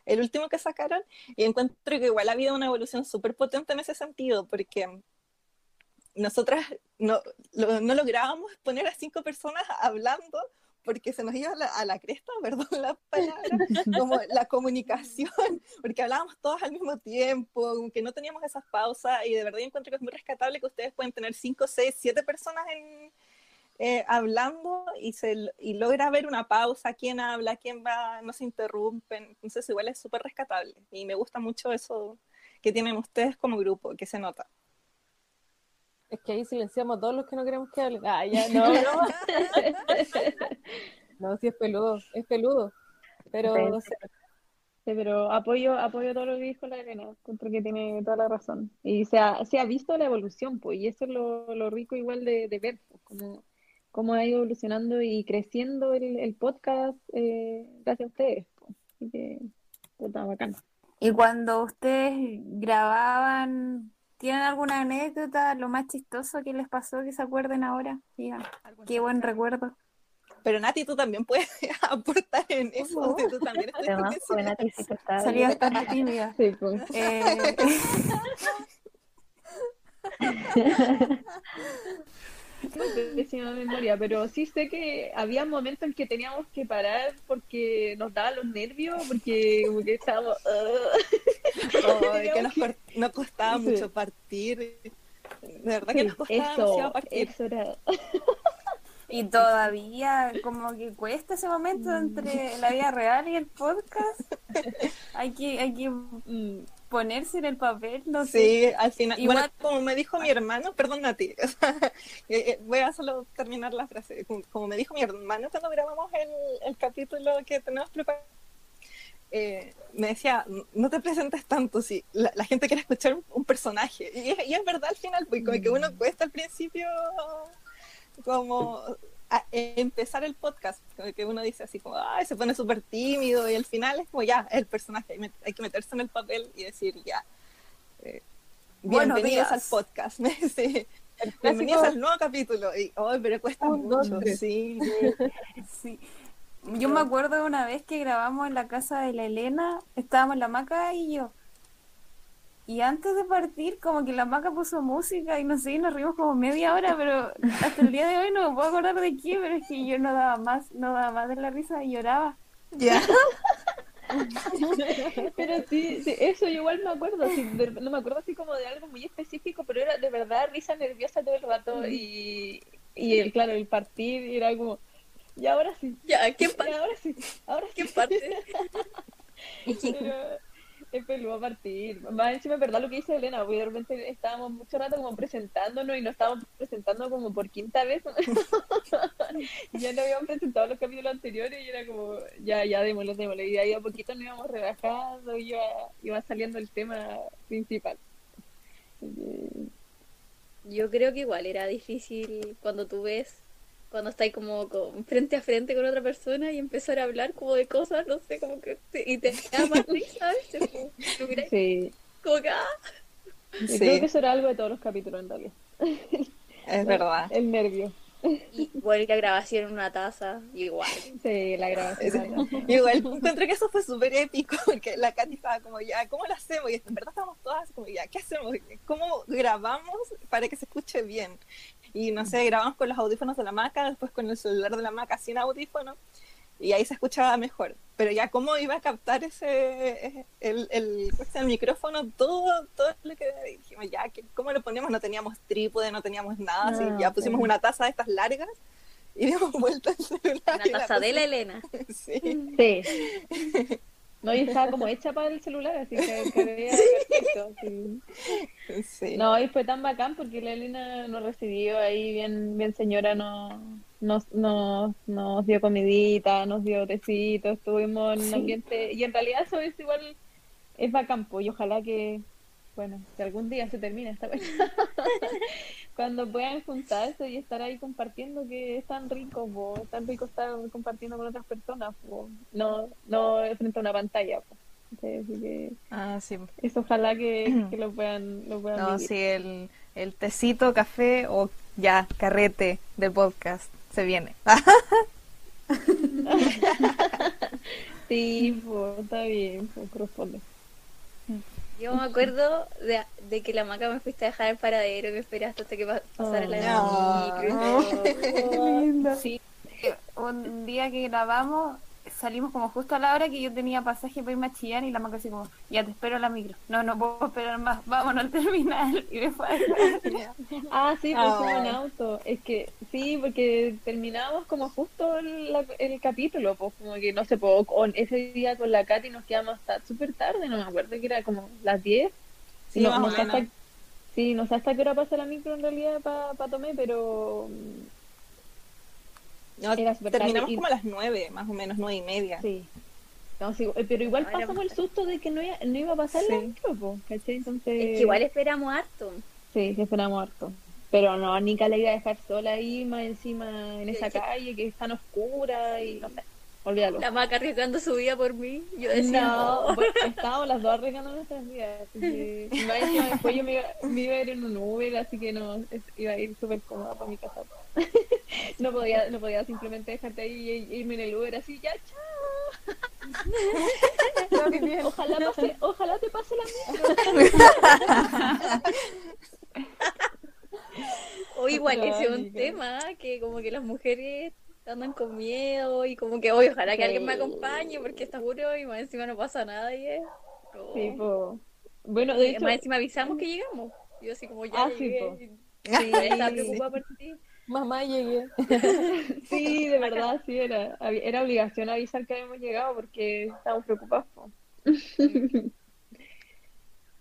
el último que sacaron, y encuentro que igual ha habido una evolución súper potente en ese sentido, porque nosotras no, lo- no lográbamos poner a cinco personas hablando porque se nos iba a la, a la cresta, perdón la palabra, como la comunicación, porque hablábamos todos al mismo tiempo, como que no teníamos esas pausas, y de verdad yo encuentro que es muy rescatable que ustedes pueden tener cinco, seis, siete personas en, eh, hablando y, se, y logra ver una pausa, quién habla, quién va, no se interrumpen, entonces igual es súper rescatable, y me gusta mucho eso que tienen ustedes como grupo, que se nota. Es que ahí silenciamos a todos los que no queremos que hablen. Ah, ya, no, no. no, sí es peludo, es peludo. Pero, Sí. no sé, Sí, pero apoyo, apoyo todo lo que dijo la Elena, encuentro que tiene toda la razón. Y se ha, se ha visto la evolución, pues, y eso es lo, lo rico igual de, de ver, pues, cómo, cómo ha ido evolucionando y creciendo el, el podcast eh, gracias a ustedes. Así que, puta, bacán. Y cuando ustedes grababan, ¿tienen alguna anécdota, lo más chistoso que les pasó que se acuerden ahora? Digan, qué buen recuerdo. Pero Nati, tú también puedes aportar en eso, si tú también estás Además, pues Nati sí que está Salí bien. bastante tímida. Sí, pues. Eh, pésima memoria, pero sí sé que había momentos en que teníamos que parar porque nos daban los nervios, porque como que estábamos... Ay, que nos, nos costaba Sí. mucho partir. De verdad que nos costaba eso, demasiado partir. eso era... y todavía como que cuesta ese momento entre la vida real y el podcast. Hay que, hay que mm, ponerse en el papel, no sé. Sí, al final, Igual- bueno, como me dijo mi hermano, perdón o sea, eh, eh, voy a solo terminar la frase, como, como me dijo mi hermano cuando grabamos el, el capítulo que tenemos preparado, eh, me decía, no te presentes tanto, si la, la gente quiere escuchar un, un personaje, y es, y es verdad al final, pues como que uno cuesta al principio como a- empezar el podcast, que uno dice así como, ay, se pone súper tímido, y al final es como ya, es el personaje, hay, que meterse en el papel y decir ya. eh, bienvenidos al podcast. sí. Bienvenidos al nuevo capítulo. Y, ay, pero cuesta Un, mucho, sí. Sí. Yo me acuerdo de una vez que grabamos en la casa de la Elena, estábamos la Maca y yo. Y antes de partir, como que la Maca puso música y no sé, y nos rimos como media hora, pero hasta el día de hoy no me puedo acordar de qué, pero es que yo no daba más, no daba más de la risa y lloraba. Ya. Pero sí, sí, eso yo igual me acuerdo, sí, de- no me acuerdo así como de algo muy específico, pero era de verdad risa nerviosa todo el rato y, y el, claro, el partir era como, y ahora sí, Ya, ¿qué y ahora sí, ahora sí. ¿Qué parte? Pero es peludo partir. Más encima verdad lo que dice Elena, porque de repente estábamos mucho rato como presentándonos y nos estábamos presentando como por quinta vez. ya no habíamos presentado los capítulos anteriores y era como, ya, ya, démosle, démosle. Y de ahí a poquito nos íbamos relajando y iba, iba saliendo el tema principal. Yo creo que igual era difícil cuando tú ves, cuando estás como con- frente a frente con otra persona y empezar a hablar como de cosas, no sé, como que te, y te da más risa veces, como. Sí, Como que, ah, Sí. creo que eso era algo de todos los capítulos en realidad. Es verdad. El nervio. y igual que la grabación en una taza, igual. Sí, la grabación. Yo igual encontré que eso fue súper épico, porque la Katy estaba como, ya, ¿cómo lo hacemos? Y en verdad estábamos todas como, ya, ¿qué hacemos? ¿Cómo grabamos para que se escuche bien? Y no sé, grabamos con los audífonos de la maca, después con el celular de la maca sin audífono, y ahí se escuchaba mejor. Pero ya, ¿cómo iba a captar ese, el, el, el micrófono? Todo, todo lo que dijimos, ya, ¿qué- ¿cómo lo ponemos? No teníamos trípode, no teníamos nada, así, No, ya pusimos una taza de estas largas y dimos vuelta el celular. Una y la taza de la Elena. Sí. Sí. No, y estaba como hecha para el celular, así que quedé perfecto. sí. Sí. No, y fue tan bacán porque la Elena nos recibió ahí bien, bien señora, nos, nos, nos, nos dio comidita, nos dio tecito, estuvimos en un ambiente, y en realidad eso es igual, es bacán, pues, y ojalá que, bueno, que algún día se termine esta vez. Cuando puedan juntarse y estar ahí compartiendo, que es tan rico, po, es tan rico estar compartiendo con otras personas, po. no, no frente a una pantalla. po. Sí, así que Ah, sí. eso ojalá que, que lo puedan, lo puedan No, vivir. sí, el, el tecito, café o ya, carrete del podcast se viene. Sí, pues, está bien, corresponde. Yo me acuerdo de, de que la maca me fuiste a dejar al paradero y me esperaste hasta que pa- pasara la Ah. micro. Sí, un día que grabamos salimos como justo a la hora que yo tenía pasaje para irme a Chillán y la maca así como, ya te espero a la micro. No, no puedo esperar más, vámonos al terminal. Y me fue a dejar. Ah, sí, pues Ah. fuimos en auto. Es que sí, porque terminábamos como justo el, la- el capítulo, pues como que no sé, pues, con ese día con la Katy nos quedamos hasta súper tarde, no me acuerdo que era como las 10. Sí, no, sé hasta, sí, no sé hasta qué hora pasa la micro en realidad para tomé, pero mm, No, terminamos y- como a las nueve, más o menos, nueve y media. sí. No, eh, pero igual pasamos el susto de que no iba, no iba a pasar Sí. micro, pues, ¿cachai? Entonces, Es que igual esperamos harto. sí, sí esperamos harto. Pero no, Nica la iba a dejar sola ahí, más encima en esa Sí. calle que es tan oscura y no sé, olvídalo. La maca arriesgando su vida por mí. Yo decía, No, no. bueno, estábamos las dos arriesgando nuestras vidas, así que encima después yo me iba, me iba a ir en un Uber, así que no, es- iba a ir súper cómoda para mi casa. No podía, no podía simplemente dejarte ahí e irme en el Uber así, ya, chao. Ojalá pase, ojalá te pase la micro. O igual ese es un tema, que como que las mujeres andan con miedo y como que, oye, ojalá que alguien me acompañe porque está seguro y más encima no pasa nada y es... Sí, po. Bueno, de Y hecho, más encima avisamos que llegamos. Yo así como ya Ah, sí, llegué. Sí, estaba preocupada por ti. Mamá, llegué. sí, de verdad, sí, era, era obligación avisar que habíamos llegado porque estábamos preocupados.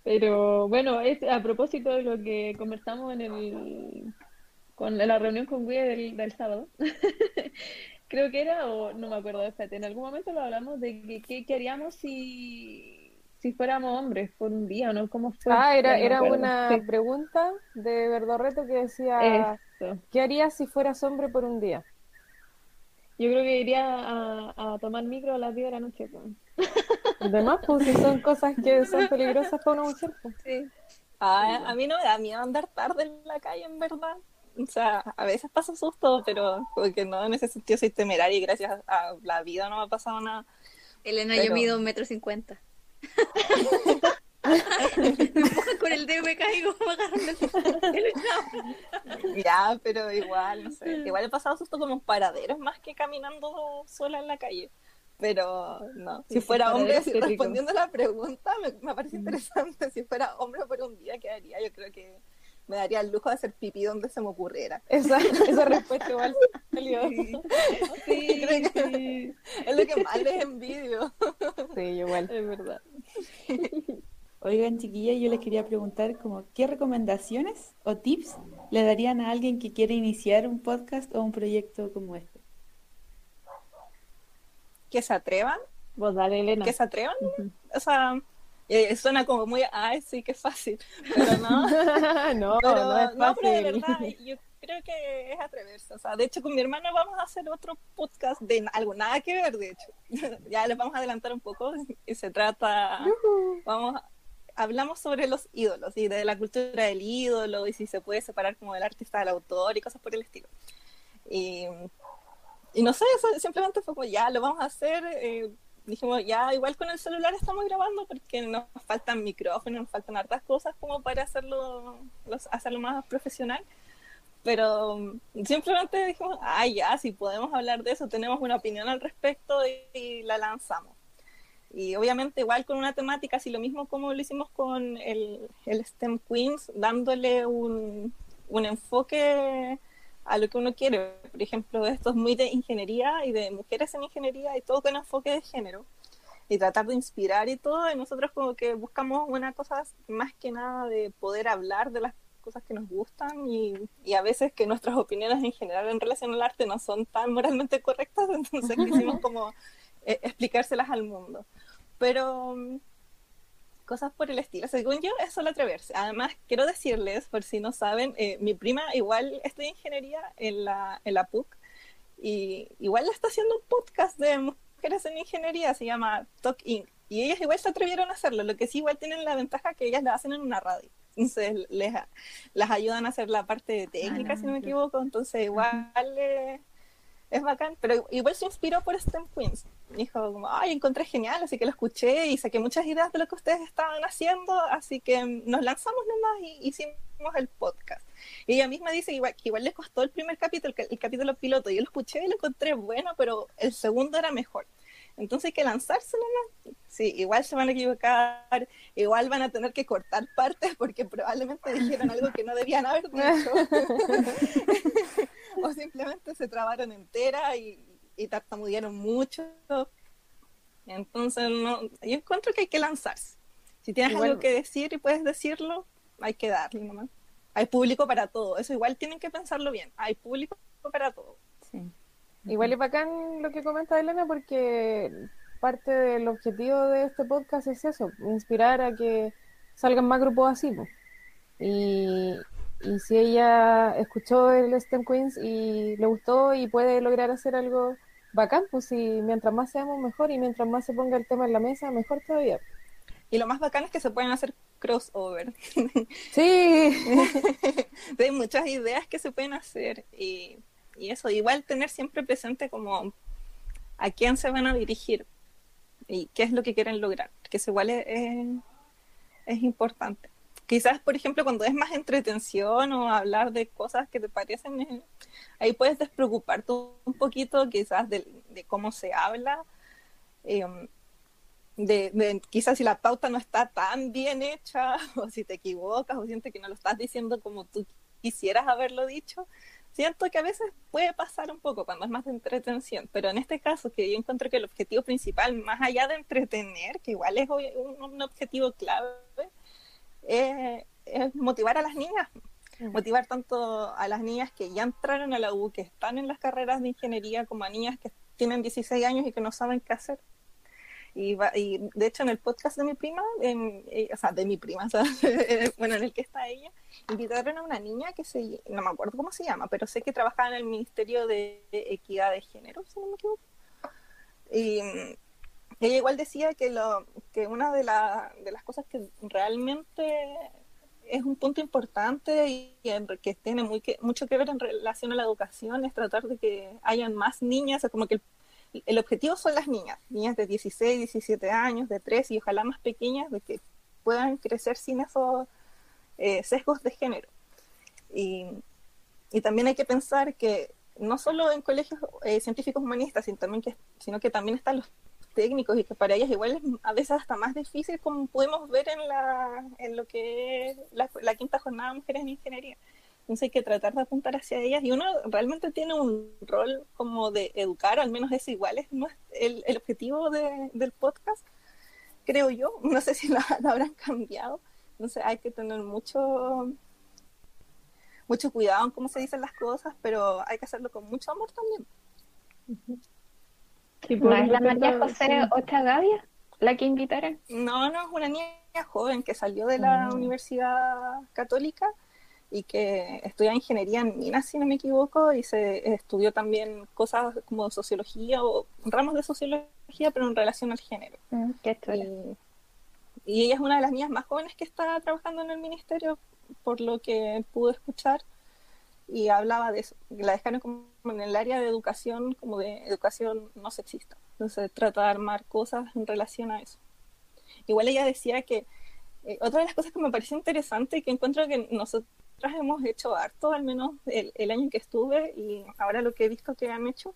Pero bueno, es, a propósito de lo que conversamos en el con la reunión con Guille del, del sábado, creo que era, o no me acuerdo, espérate, en algún momento lo hablamos de qué haríamos si, si fuéramos hombres por un día, ¿o no? ¿Cómo fue? Ah, era, no era una Sí, pregunta de Verdorreto que decía. ¿qué harías si fueras hombre por un día? Yo creo que iría a, a tomar micro a las 10 de la noche. Además, pues si son cosas que son peligrosas para una mujer. pues. Sí. Ah, a mí no me da miedo andar tarde en la calle, en verdad. O sea, a veces paso susto, pero porque no, en ese sentido soy temeraria y gracias a la vida no me ha pasado nada. Elena, Pero- yo mido un metro cincuenta. Me empujan con el dedo y me caigo, me. Ya, pero igual, no sé. Igual he pasado susto como en paraderos más que caminando sola en la calle. Pero no, si Sí, fuera hombre, si- respondiendo a la pregunta, me, me parece interesante. Si fuera hombre por un día, ¿qué haría? Yo creo que me daría el lujo de hacer pipí donde se me ocurriera. Esa, esa respuesta igual salió. Sí, Creo que- sí, Es lo que más les envidio. Sí, igual. es verdad. Oigan, chiquillas, yo les quería preguntar como qué recomendaciones o tips le darían a alguien que quiere iniciar un podcast o un proyecto como este. Que se atrevan, Vos dale, Elena. que se atrevan. O sea, eh, suena como muy, ay, sí, qué fácil. Pero no. no, Pero, no es no, pero de fácil. verdad, yo creo que es atreverse. O sea, de hecho, con mi hermano vamos a hacer otro podcast de algo nada que ver, de hecho. ya les vamos a adelantar un poco. Y se trata, vamos, hablamos sobre los ídolos y de la cultura del ídolo y si se puede separar como del artista del autor y cosas por el estilo. Y, y no sé, eso simplemente fue como, ya, lo vamos a hacer. eh, dijimos, ya, igual con el celular estamos grabando porque nos faltan micrófonos, nos faltan hartas cosas como para hacerlo, hacerlo más profesional. Pero simplemente dijimos, ah, ya, si podemos hablar de eso, tenemos una opinión al respecto y, y la lanzamos. Y obviamente igual con una temática, así lo mismo como lo hicimos con el, el STEM Queens, dándole un, un enfoque a lo que uno quiere. Por ejemplo, esto es muy de ingeniería y de mujeres en ingeniería y todo con enfoque de género. Y tratar de inspirar y todo. Y nosotros como que buscamos una cosa más que nada de poder hablar de las cosas que nos gustan y, y a veces que nuestras opiniones en general en relación al arte no son tan moralmente correctas, entonces quisimos como eh, explicárselas al mundo. Pero mm, cosas por el estilo. Según yo, es solo atreverse. Además, quiero decirles, por si no saben, eh, mi prima igual estudia ingeniería en la, en la PUC y igual está haciendo un podcast de mujeres en ingeniería, se llama Talk Inc. Y ellas igual se atrevieron a hacerlo, lo que sí igual tienen la ventaja que ellas lo hacen en una radio. Entonces les, las ayudan a hacer la parte técnica, si no me equivoco. Entonces igual eh, es bacán, pero igual se inspiró por STEM Queens. Dijo como, ay, encontré genial, así que lo escuché y saqué muchas ideas de lo que ustedes estaban haciendo, así que nos lanzamos nomás y hicimos el podcast. Y ella misma dice que igual, igual le costó el primer capítulo, el, el capítulo piloto, yo lo escuché y lo encontré bueno, pero el segundo era mejor. Entonces hay que lanzarse nomás. Sí, igual se van a equivocar, igual van a tener que cortar partes porque probablemente dijeron algo que no debían haber dicho. o simplemente se trabaron entera y, y tartamudearon mucho. Entonces, no, yo encuentro que hay que lanzarse. Si tienes Igual- algo que decir y puedes decirlo, hay que darle nomás. Hay público para todo. Eso igual tienen que pensarlo bien. Hay público para todo. Igual es bacán lo que comenta Elena porque parte del objetivo de este podcast es eso, inspirar a que salgan más grupos así. Y, y si ella escuchó el STEM Queens y le gustó y puede lograr hacer algo bacán, pues si mientras más seamos mejor y mientras más se ponga el tema en la mesa, mejor todavía. Y lo más bacán es que se pueden hacer crossover. Sí. Hay muchas ideas que se pueden hacer y, y eso, igual tener siempre presente como a quién se van a dirigir y qué es lo que quieren lograr, que eso igual es, es, es importante. Quizás, por ejemplo, cuando es más entretención o hablar de cosas que te parecen, eh, ahí puedes despreocuparte un poquito quizás de, de cómo se habla, eh, de, de quizás si la pauta no está tan bien hecha o si te equivocas o sientes que no lo estás diciendo como tú quisieras haberlo dicho. Siento que a veces puede pasar un poco cuando es más de entretención, pero en este caso que yo encuentro que el objetivo principal, más allá de entretener, que igual es un, un objetivo clave, es, es motivar a las niñas, motivar tanto a las niñas que ya entraron a la U, que están en las carreras de ingeniería, como a niñas que tienen 16 años y que no saben qué hacer. Y, va- y de hecho en el podcast de mi prima, em, eh, o sea, de mi prima, bueno, en el que está ella, invitaron a una niña que se, no me acuerdo cómo se llama, pero sé que trabajaba en el Ministerio de Equidad de Género, si no me equivoco. Y mm, ella igual decía que, lo, que una de, la- de las cosas que realmente es un punto importante y, en- que tiene muy que, mucho que ver en relación a la educación es tratar de que hayan más niñas, o como que el el objetivo son las niñas, niñas de 16, 17 años, de 3 y ojalá más pequeñas, de que puedan crecer sin esos eh, sesgos de género. Y, también hay que pensar que no solo en colegios eh, científicos humanistas, sino, que, también están los técnicos y que para ellas igual es a veces hasta más difícil como podemos ver en, lo que es la quinta jornada de mujeres en ingeniería. Entonces hay que tratar de apuntar hacia ellas y uno realmente tiene un rol como de educar, al menos es igual, es no es el, el objetivo de- del podcast, creo yo, no sé si lo, lo habrán cambiado, entonces hay que tener mucho mucho cuidado en cómo se dicen las cosas, pero hay que hacerlo con mucho amor también. ¿No es la María José Ochagavia la que invitaron? No, no, es una niña joven que salió de la Mm. Universidad Católica y que estudia ingeniería en minas, si no me equivoco, y se estudió también cosas como sociología o ramos de sociología, pero en relación al género. Mm, qué. Y, y ella es una de las niñas más jóvenes que está trabajando en el ministerio, por lo que pude escuchar, y hablaba de eso. La dejaron como en el área de educación, como de educación no sexista. Entonces trata de armar cosas en relación a eso. Igual ella decía que eh, otra de las cosas que me pareció interesante y que encuentro que nosotras hemos hecho harto, al menos el, el año que estuve y ahora lo que he visto que han hecho,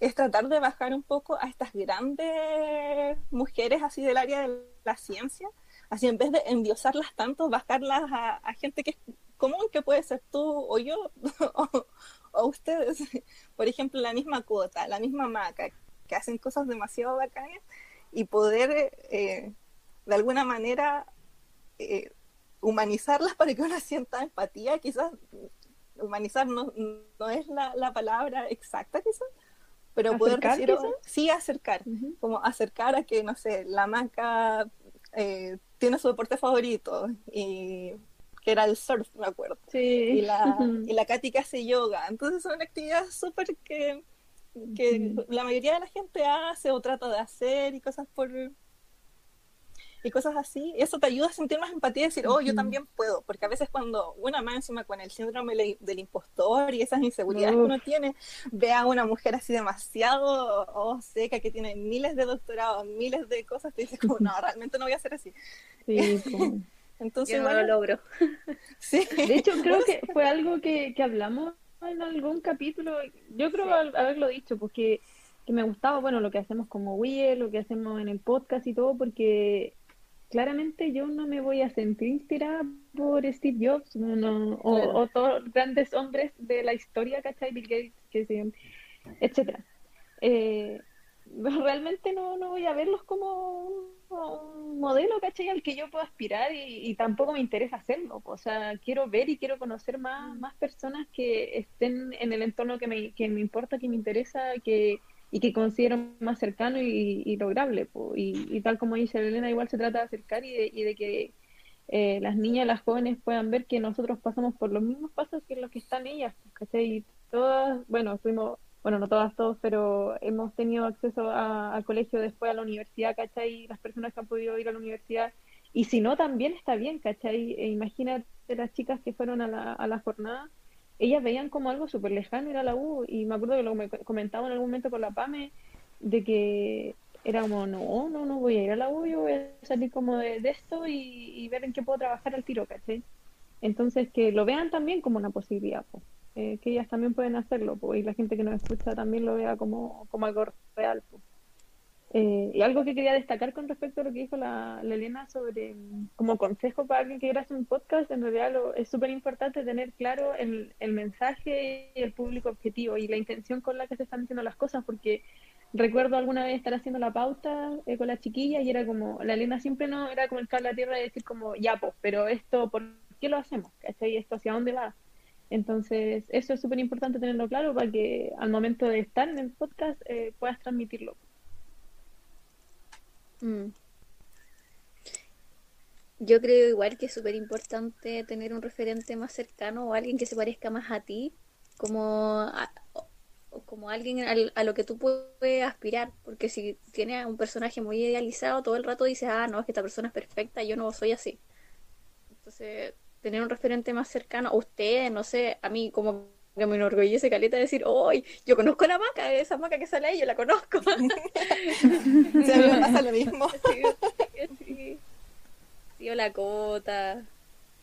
es tratar de bajar un poco a estas grandes mujeres así del área de la ciencia, así en vez de endiosarlas tanto, bajarlas a, gente que es común, que puede ser tú o yo o, o ustedes. Por ejemplo, la misma cuota, la misma maca, que hacen cosas demasiado bacanas y poder eh, de alguna manera eh, humanizarlas para que uno sienta empatía, quizás humanizar no, no es la, la palabra exacta quizás, pero poder sí acercar, como acercar a que, no sé, la maca eh, tiene su deporte favorito y que era el surf, me acuerdo. Y la, y la Katy que hace yoga. Entonces son actividades súper que, que la mayoría de la gente hace o trata de hacer y cosas por, y cosas así. Eso te ayuda a sentir más empatía y decir, oh, yo también puedo. Porque a veces cuando una más encima con el síndrome del impostor y esas inseguridades que uno tiene, ve a una mujer así demasiado oh, seca, que tiene miles de doctorados, miles de cosas, te dices como, no, realmente no voy a ser así. Sí. Entonces, Yo no lo logro. Sí. De hecho, creo que fue algo que, que hablamos en algún capítulo. Yo creo al- haberlo dicho, porque que me gustaba, bueno, lo que hacemos como WIE, lo que hacemos en el podcast y todo, porque claramente yo no me voy a sentir inspirada por Steve Jobs no, no, o, Claro. o todos los grandes hombres de la historia, ¿cachai? Bill Gates, que se, etcétera. Eh, realmente no, no voy a verlos como un, un modelo, ¿cachai? Al que yo puedo aspirar y, y tampoco me interesa hacerlo. O sea, quiero ver y quiero conocer más, más personas que estén en el entorno que me, que me importa, que me interesa, que, y que considero más cercano y, lograble. y tal como dice Elena, igual se trata de acercar y de, y de que eh, las niñas, las jóvenes puedan ver que nosotros pasamos por los mismos pasos que los que están ellas, pues, ¿cachai? Y todas, bueno, fuimos, bueno, no todas, todos, pero hemos tenido acceso a- al colegio después a la universidad, ¿cachai? Las personas que han podido ir a la universidad, y si no, también está bien, ¿cachai? E imagínate las chicas que fueron a la, a la jornada, ellas veían como algo súper lejano ir a la U, y me acuerdo que lo me comentaba en algún momento con la PAME, de que era como, no, no, no voy a ir a la U, yo voy a salir como de, esto y, ver en qué puedo trabajar al tiro, ¿cachai? Entonces, que lo vean también como una posibilidad, po. Eh, que ellas también pueden hacerlo, po, y la gente que nos escucha también lo vea como, como algo real. po. Eh, y algo que quería destacar con respecto a lo que dijo la, la Elena sobre, mm, como consejo para alguien que quiera hacer un podcast, en realidad lo- es súper importante tener claro el, mensaje y el público objetivo y la intención con la que se están diciendo las cosas, porque recuerdo alguna vez estar haciendo la pauta eh, con la chiquilla y era como, la Elena siempre no era como el cable a tierra y decir como, ya pues, pero esto, ¿por qué lo hacemos? ¿Cachai? ¿Esto hacia dónde va? Entonces, eso es súper importante tenerlo claro para que al momento de estar en el podcast eh, puedas transmitirlo. Mm. Yo creo igual que es súper importante tener un referente más cercano o alguien que se parezca más a ti, como, como alguien al- a lo que tú puedes aspirar, porque si tienes un personaje muy idealizado, todo el rato dices, ah, no, es que esta persona es perfecta, yo no soy así. Entonces, tener un referente más cercano, a ustedes, no sé, a mí como que me enorgullece caleta decir, hoy yo conozco a la maca, esa maca que sale ahí, yo la conozco. Sí, a mí me pasa lo mismo. Sí, sí. La Cota,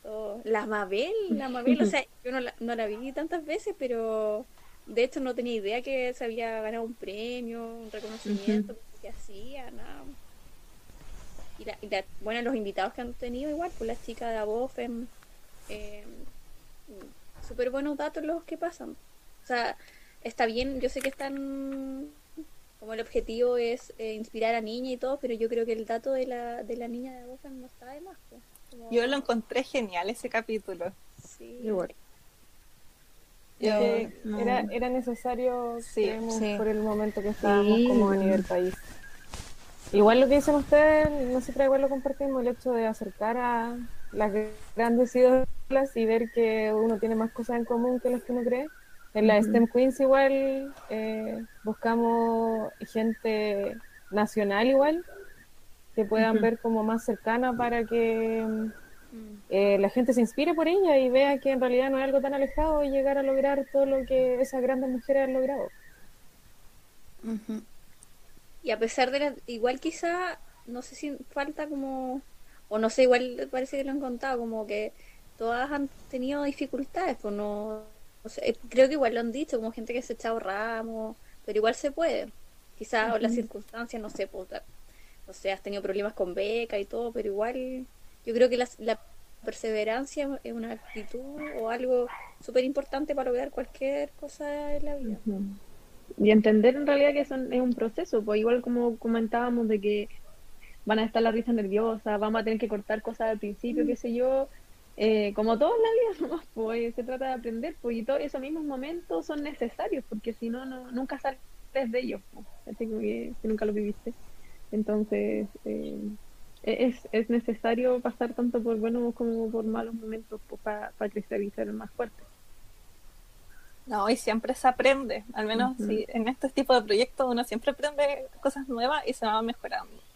todo. La Mabel, la Mabel, o sea, yo no la, no la vi tantas veces, pero de hecho no tenía idea que se había ganado un premio, un reconocimiento, que hacía, nada. Y, la, y la- bueno, los invitados que han tenido igual, pues las chicas de Abofem, eh, súper buenos datos los que pasan. O sea, está bien, yo sé que están como el objetivo es eh, inspirar a niña y todo, pero yo creo que el dato de la, de la niña de Gotham no está de más. pues. Como- Yo lo encontré genial ese capítulo. Sí. Igual. Yo- no. era, era necesario Sí, creemos, sí. por el momento que estábamos Sí. como a nivel país. Igual lo que dicen ustedes, nosotros igual lo compartimos, el hecho de acercar a las grandes ídolas y ver que uno tiene más cosas en común que las que uno cree. En la. STEM Queens igual eh, buscamos gente nacional igual, que puedan ver como más cercana para que Mm. eh, la gente se inspire por ella y vea que en realidad no es algo tan alejado y llegar a lograr todo lo que esas grandes mujeres han logrado. Y a pesar de la, igual quizá, no sé si falta como, o no sé, igual parece que lo han contado, como que todas han tenido dificultades, pues no, no sé, eh, creo que igual lo han dicho, como gente que se ha echado ramos, pero igual se puede. Quizá o las circunstancias, no sé, pues, o sea, has tenido problemas con beca y todo, pero igual yo creo que la, la perseverancia es una actitud o algo súper importante para lograr cualquier cosa en la vida. Y entender en realidad que son, es un proceso, pues igual como comentábamos de que van a estar la risa nerviosa, vamos a tener que cortar cosas al principio, qué sé yo, eh, como todo en la vida, pues se trata de aprender, pues y todos esos mismos momentos son necesarios, porque si no, no nunca sales de ellos, pues, así que si nunca lo viviste. Entonces, eh, es, es necesario pasar tanto por buenos como por malos momentos pues, para crecer y ser más fuerte. No, y siempre se aprende, al menos si en este tipo de proyectos uno siempre aprende cosas nuevas y se va mejorando.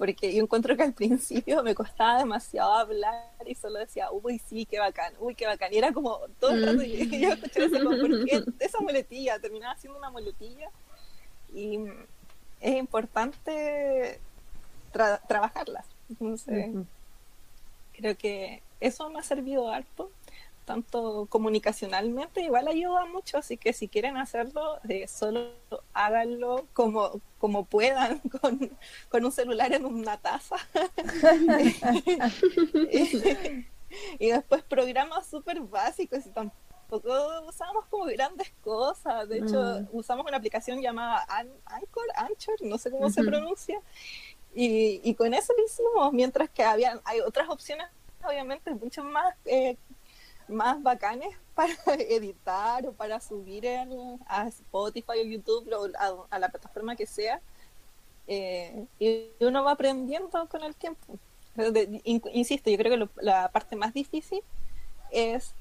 Porque yo encuentro que al principio me costaba demasiado hablar y solo decía, uy, sí, qué bacán, uy, qué bacán. Y era como todo el rato y yo escuchaba eso como, ¿por qué esa muletilla? Terminaba siendo una muletilla. Y es importante tra- trabajarlas. Entonces, creo que eso me ha servido harto, tanto comunicacionalmente, igual ayuda mucho, así que si quieren hacerlo, eh, solo háganlo como, como puedan, con, con un celular en una taza. y, después programas súper básicos y tampoco usamos como grandes cosas. De hecho, usamos una aplicación llamada An- Anchor, Anchor, no sé cómo se Ujú. pronuncia. Y, y con eso lo hicimos, mientras que había, hay otras opciones, obviamente, mucho más, eh, más bacanes para editar o para subir en- a Spotify o YouTube o a, a la plataforma que sea. Eh, y uno va aprendiendo con el tiempo. De- in- insisto, yo creo que lo- la parte más difícil es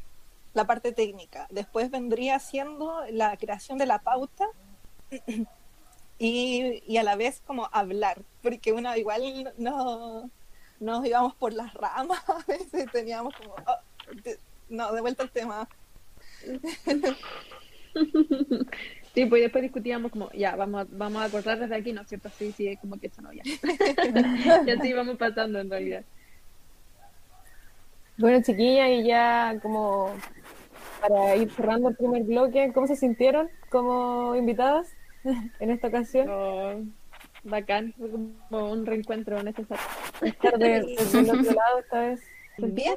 la parte técnica. Después vendría siendo la creación de la pauta y, y a la vez como hablar, porque uno igual no nos íbamos por las ramas, a veces teníamos como, "Oh, no, de vuelta al tema. Sí, pues después discutíamos como, ya, vamos a, vamos a cortar desde aquí, ¿no es cierto? Sí, sí, es como que eso no, ya. y así vamos pasando en realidad. Bueno, chiquilla, y ya como para ir cerrando el primer bloque, ¿cómo se sintieron como invitadas en esta ocasión? Oh, bacán, fue como un reencuentro necesario. Estar de- desde el otro lado esta vez. Bien.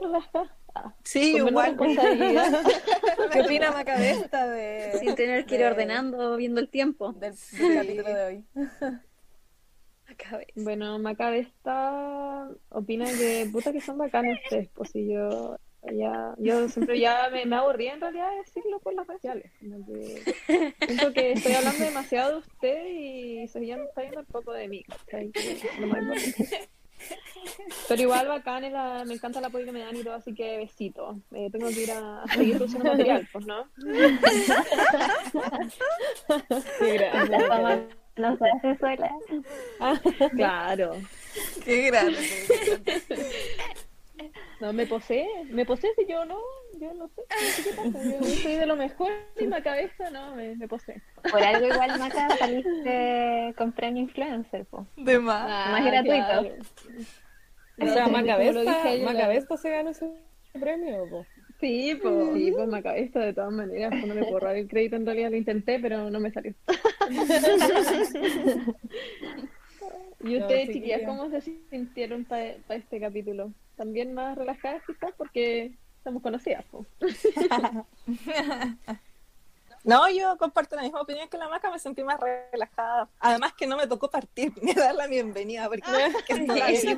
Sí, Con igual. responsabilidad. ¿Qué opina Macabesta de, Sin tener que ir de- ordenando, viendo el tiempo. del, del capítulo de hoy? Bueno, Macabe está opina que puta que son bacanes ustedes, pues si yo ya, yo siempre ya me, me aburrí en realidad de decirlo por las redes sociales. como que siento que estoy hablando demasiado de usted y se ya me está un poco de mí. Pero igual bacán, es la- me encanta el apoyo que me dan y todo, así que besito. Eh, tengo que ir a, a seguir produciendo material, pues, ¿no? Sí, gracias. La fama no se hace sola. Claro. Qué grande. No, me posee, me posee si yo no, yo no sé, no sé qué pasa, yo soy de lo mejor y la cabeza no, me, me posee. Por algo igual, Maca, saliste con premio influencer, po. De más. Más gratuito. O sea, Sí, Maca como lo dije Vesta, ayer, Maca la- Vesta se ganó ese premio, po. Sí, pues, sí, pues Macabesta de todas maneras, pues no le puedo robar el crédito, en realidad lo intenté, pero no me salió. ¿Y No, ustedes, sí, chiquillas, cómo se sintieron para este capítulo? ¿También más relajadas quizás? Porque estamos conocidas. No, yo comparto la misma opinión que la maca, me sentí más relajada. Además que no me tocó partir ni dar la bienvenida, porque que estoy ahí.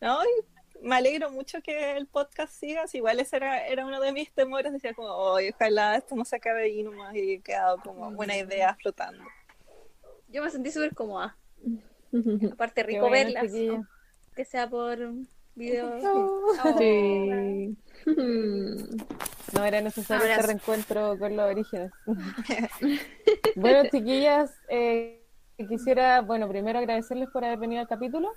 No, y me alegro mucho que el podcast siga, si igual ese era, era uno de mis temores, decía como, "Ay, ojalá esto no se acabe ahí nomás y he quedado como buena idea flotando. Yo me sentí súper cómoda. Aparte, rico bueno, verlas, que sea por video. Sí. No era necesario este reencuentro con los orígenes. bueno, chiquillas, eh, quisiera, bueno, primero agradecerles por haber venido al capítulo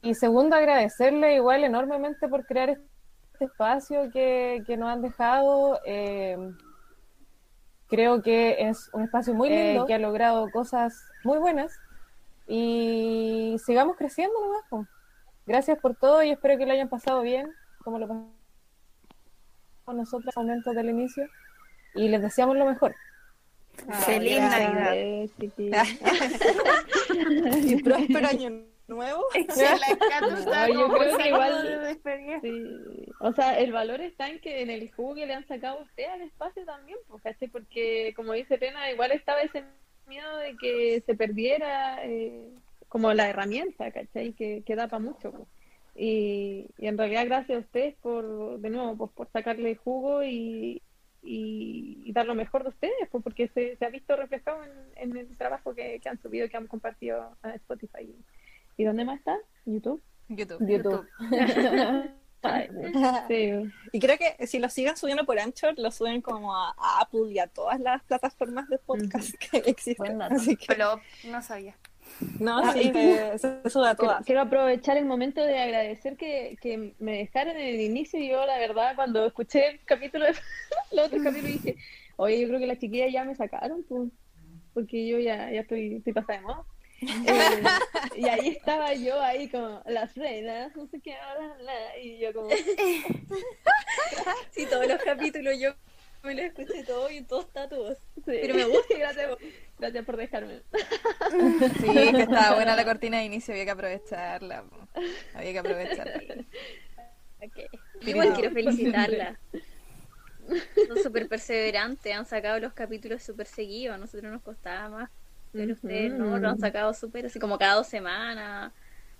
y segundo agradecerles igual enormemente por crear este espacio que, que nos han dejado. eh, creo que es un espacio muy lindo, que ha logrado cosas muy buenas y sigamos creciendo nomás. Gracias por todo y espero que lo hayan pasado bien, como lo pasamos nosotros al momento del inicio y les deseamos lo mejor. Feliz Navidad. Y próspero año nuevo. No, yo creo que igual, de despedida. sí. o sea, el valor está en que en el jugo que le han sacado a usted al espacio también, pues, ¿cachai? Porque como dice Pena, igual estaba ese miedo de que se perdiera eh, como la herramienta, ¿cachai? Que, que da para mucho. pues. Y, y en realidad gracias a ustedes por, de nuevo, pues, por sacarle jugo y, y, y dar lo mejor de ustedes, pues, porque se, se ha visto reflejado en, en el trabajo que, que han subido, que han compartido a Spotify. ¿Y dónde más está? ¿YouTube? YouTube. YouTube. Sí. Y creo que si lo siguen subiendo por Anchor, lo suben como a, a Apple y a todas las plataformas de podcast que existen. Así que Pero no sabía. No, Ah, sí, que se suda a Quiero, todas. quiero aprovechar el momento de agradecer que, que me dejaron en el inicio. y Yo, la verdad, cuando escuché el capítulo, los otros capítulos, dije, oye, yo creo que las chiquillas ya me sacaron, pues, porque yo ya, ya estoy, estoy pasada de moda. Eh, y ahí estaba yo, ahí como las reinas, no sé qué, bla, bla, y yo como... Sí, todos los capítulos yo me los escuché todos y todos tatuos. Sí. Pero me gusta. gracias, gracias por dejarme. Sí, que estaba buena la cortina de inicio, había que aprovecharla. Había que aprovecharla. Yo igual quiero felicitarla. Son súper perseverantes, han sacado los capítulos súper seguidos, a nosotros nos costaba más, pero ustedes no, lo han sacado súper así como cada dos semanas,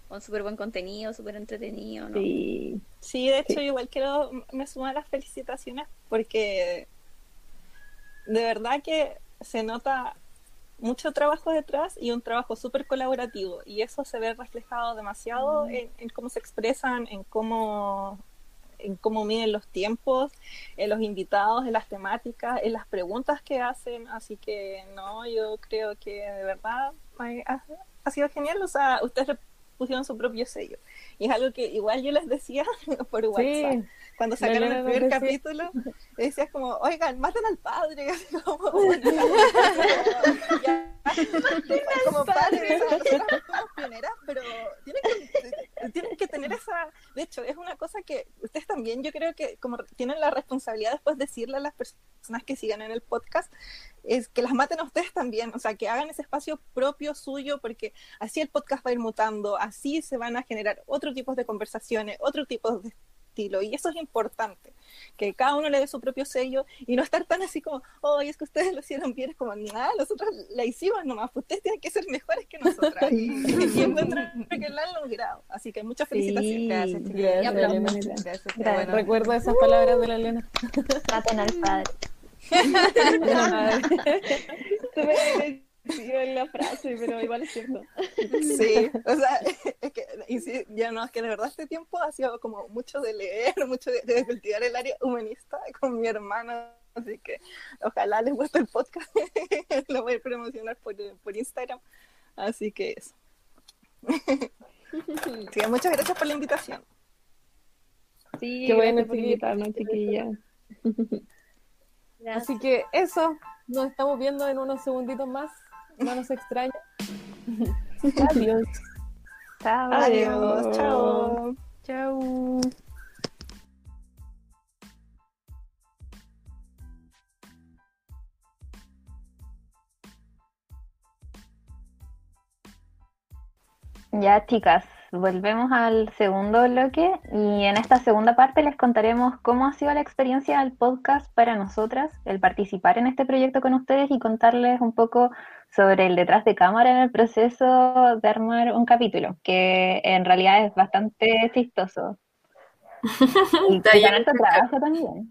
con súper buen contenido, súper entretenido, ¿no? Sí. Sí, de hecho, igual quiero, me sumo a las felicitaciones porque de verdad que se nota mucho trabajo detrás y un trabajo súper colaborativo y eso se ve reflejado demasiado en, en cómo se expresan, en cómo en cómo miden los tiempos, en los invitados, en las temáticas, en las preguntas que hacen, así que no, yo creo que de verdad ha, ha sido genial, o sea, ustedes pusieron su propio sello y es algo que igual yo les decía por WhatsApp. Sí. Cuando sacaron el primer decía- capítulo, decías como, oigan, maten al padre, así como, ya, como padre, o sea, nosotras somos pioneras, pero tienen que, tienen que tener esa, de hecho, es una cosa que ustedes también, yo creo que como tienen la responsabilidad después de decirle a las personas que sigan en el podcast, es que las maten a ustedes también, o sea, que hagan ese espacio propio suyo, porque así el podcast va a ir mutando, así se van a generar otro tipo de conversaciones, otro tipo de estilo, y eso es importante, que cada uno le dé su propio sello y no estar tan así como, oh, es que ustedes lo hicieron bien, es como, nada, nosotros la hicimos nomás, pues ustedes tienen que ser mejores que nosotras, y, y encuentro que lo han logrado, así que muchas felicitaciones. Sí, gracias. Gracias, bueno. Recuerdo esas palabras de la Elena. Maten al padre. En la frase, pero igual es cierto. Sí, o sea, es que, y sí, ya no, es que de verdad este tiempo ha sido como mucho de leer, mucho de, de cultivar el área humanista con mi hermana, así que ojalá les guste el podcast, lo voy a promocionar por, por Instagram, así que eso. Sí, muchas gracias por la invitación. Sí, Qué bueno, por chiquilla. invitarnos, chiquilla. Así que eso, nos estamos viendo en unos segunditos más. No nos extraña. Adiós. Chao. Adiós, chao. Chau. Ya, chicas, volvemos al segundo bloque y en esta segunda parte les contaremos cómo ha sido la experiencia del podcast para nosotras, el participar en este proyecto con ustedes y contarles un poco sobre el detrás de cámara en el proceso de armar un capítulo, que en realidad es bastante chistoso. Y harto trabajo también.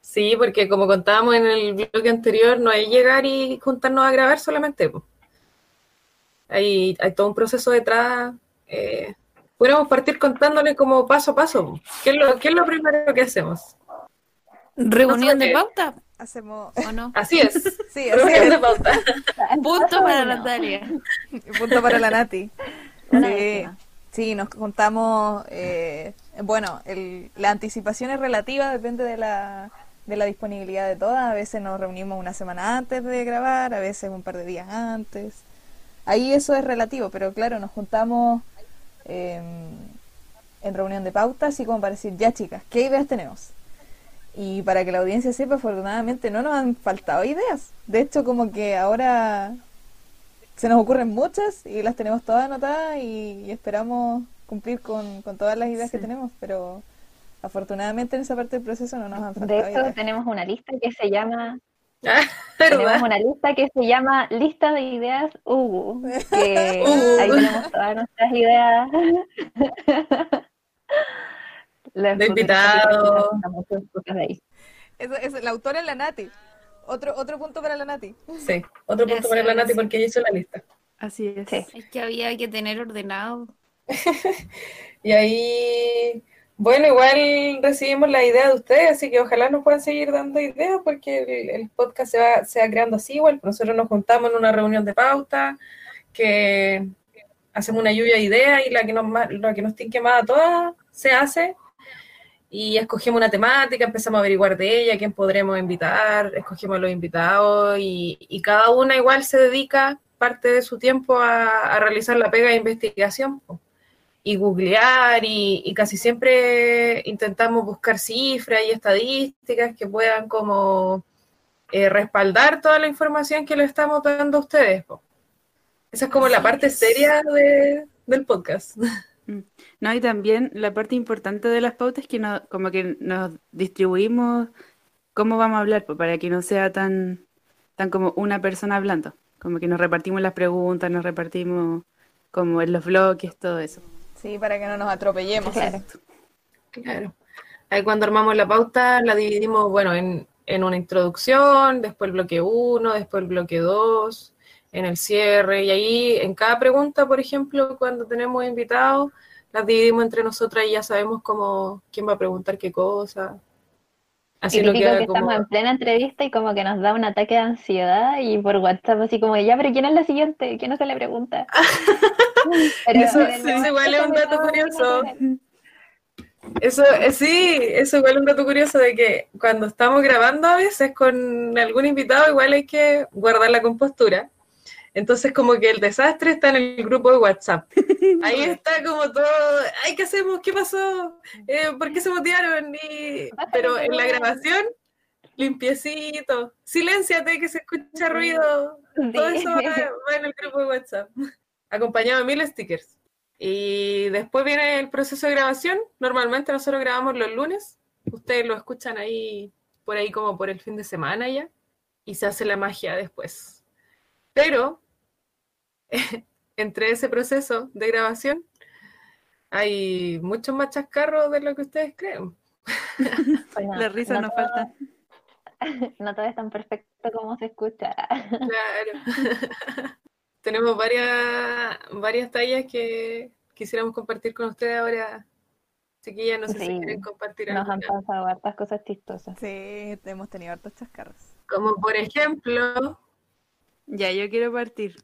Sí, porque como contábamos en el bloque anterior, no es llegar y juntarnos a grabar solamente. Hay, hay todo un proceso detrás. Eh, podríamos partir contándole como paso a paso. ¿Qué es lo, qué es lo primero que hacemos? Reunión de pauta, Hacemos. ¿o no? Así es. Sí, así Reunión es. de pauta. Punto para Bueno. Natalia. Punto para la Nati. Sí, sí, nos contamos. eh, bueno, el- la anticipación es relativa, depende de la, de la disponibilidad de todas. A veces nos reunimos una semana antes de grabar, a veces un par de días antes. Ahí eso es relativo, pero claro, nos juntamos eh, en reunión de pauta, así como para decir, ya chicas, ¿qué ideas tenemos? Y para que la audiencia sepa, afortunadamente no nos han faltado ideas. De hecho, como que ahora se nos ocurren muchas y las tenemos todas anotadas y, y esperamos cumplir con, con todas las ideas que tenemos, pero afortunadamente en esa parte del proceso no nos han De faltado hecho, ideas. tenemos una lista que se llama Ah, Tenemos una lista que se llama Lista de Ideas Ugu, que ahí tenemos todas nuestras ideas. Los invitados. capítulos, muchas cosas de ahí. Eso, eso, la autora es la Nati. Otro, otro punto para la Nati. Sí, otro punto Gracias, para la Nati porque ella hizo la lista. Así es. Sí. Es que había que tener ordenado. Y ahí, bueno, igual recibimos la idea de ustedes, así que ojalá nos puedan seguir dando ideas porque el, podcast se va, se va creando así igual. Nosotros nos juntamos en una reunión de pauta, que hacemos una lluvia de ideas y la que nos, la que nos tinque más a todas se hace. Y escogemos una temática, empezamos a averiguar de ella, quién podremos invitar, escogemos los invitados y, y cada una igual se dedica parte de su tiempo a, realizar la pega de investigación. Y googlear y, y casi siempre intentamos buscar cifras y estadísticas que puedan como eh, respaldar toda la información que le estamos dando a ustedes. po. Esa es como la parte seria de- del podcast. Mm. No, y también la parte importante de las pautas es que no, como que nos distribuimos cómo vamos a hablar, para que no sea tan, tan como una persona hablando. Como que nos repartimos las preguntas, nos repartimos como en los bloques, todo eso. Sí, para que no nos atropellemos. Claro. Ahí cuando armamos la pauta la dividimos, bueno, en, en una introducción, después el bloque 1, después el bloque 2, en el cierre, y ahí en cada pregunta, por ejemplo, cuando tenemos invitados, las dividimos entre nosotras y ya sabemos cómo, quién va a preguntar qué cosa. Así queda que como... estamos en plena entrevista y como que nos da un ataque de ansiedad y por WhatsApp así como, ya, pero ¿quién es la siguiente? ¿Quién no se le pregunta? Pero Eso, igual es un dato curioso. Eso, eh, sí, eso igual es un dato curioso de que cuando estamos grabando a veces con algún invitado, igual hay que guardar la compostura. Entonces, como que el desastre está en el grupo de WhatsApp. Ahí está como todo, ay, ¿qué hacemos? ¿Qué pasó? Eh, ¿por qué se mutearon? Y- Pero en la grabación, limpiecito, silénciate que se escucha ruido. Todo eso va, va en el grupo de WhatsApp, acompañado de mil stickers. Y después viene el proceso de grabación. Normalmente nosotros grabamos los lunes. Ustedes lo escuchan ahí, por ahí como por el fin de semana ya. Y se hace la magia después. Pero entre ese proceso de grabación hay muchos más chascarros de lo que ustedes creen. Bueno, La risa no todo- falta. No todo es tan perfecto como se escucha. Claro. Tenemos varias, varias tallas que quisiéramos compartir con ustedes ahora. Chiquillas, no sé si Sí, quieren compartir Nos han pasado hartas cosas chistosas. Sí, hemos tenido hartos chascarros. Como por ejemplo, Ya, yo quiero partir.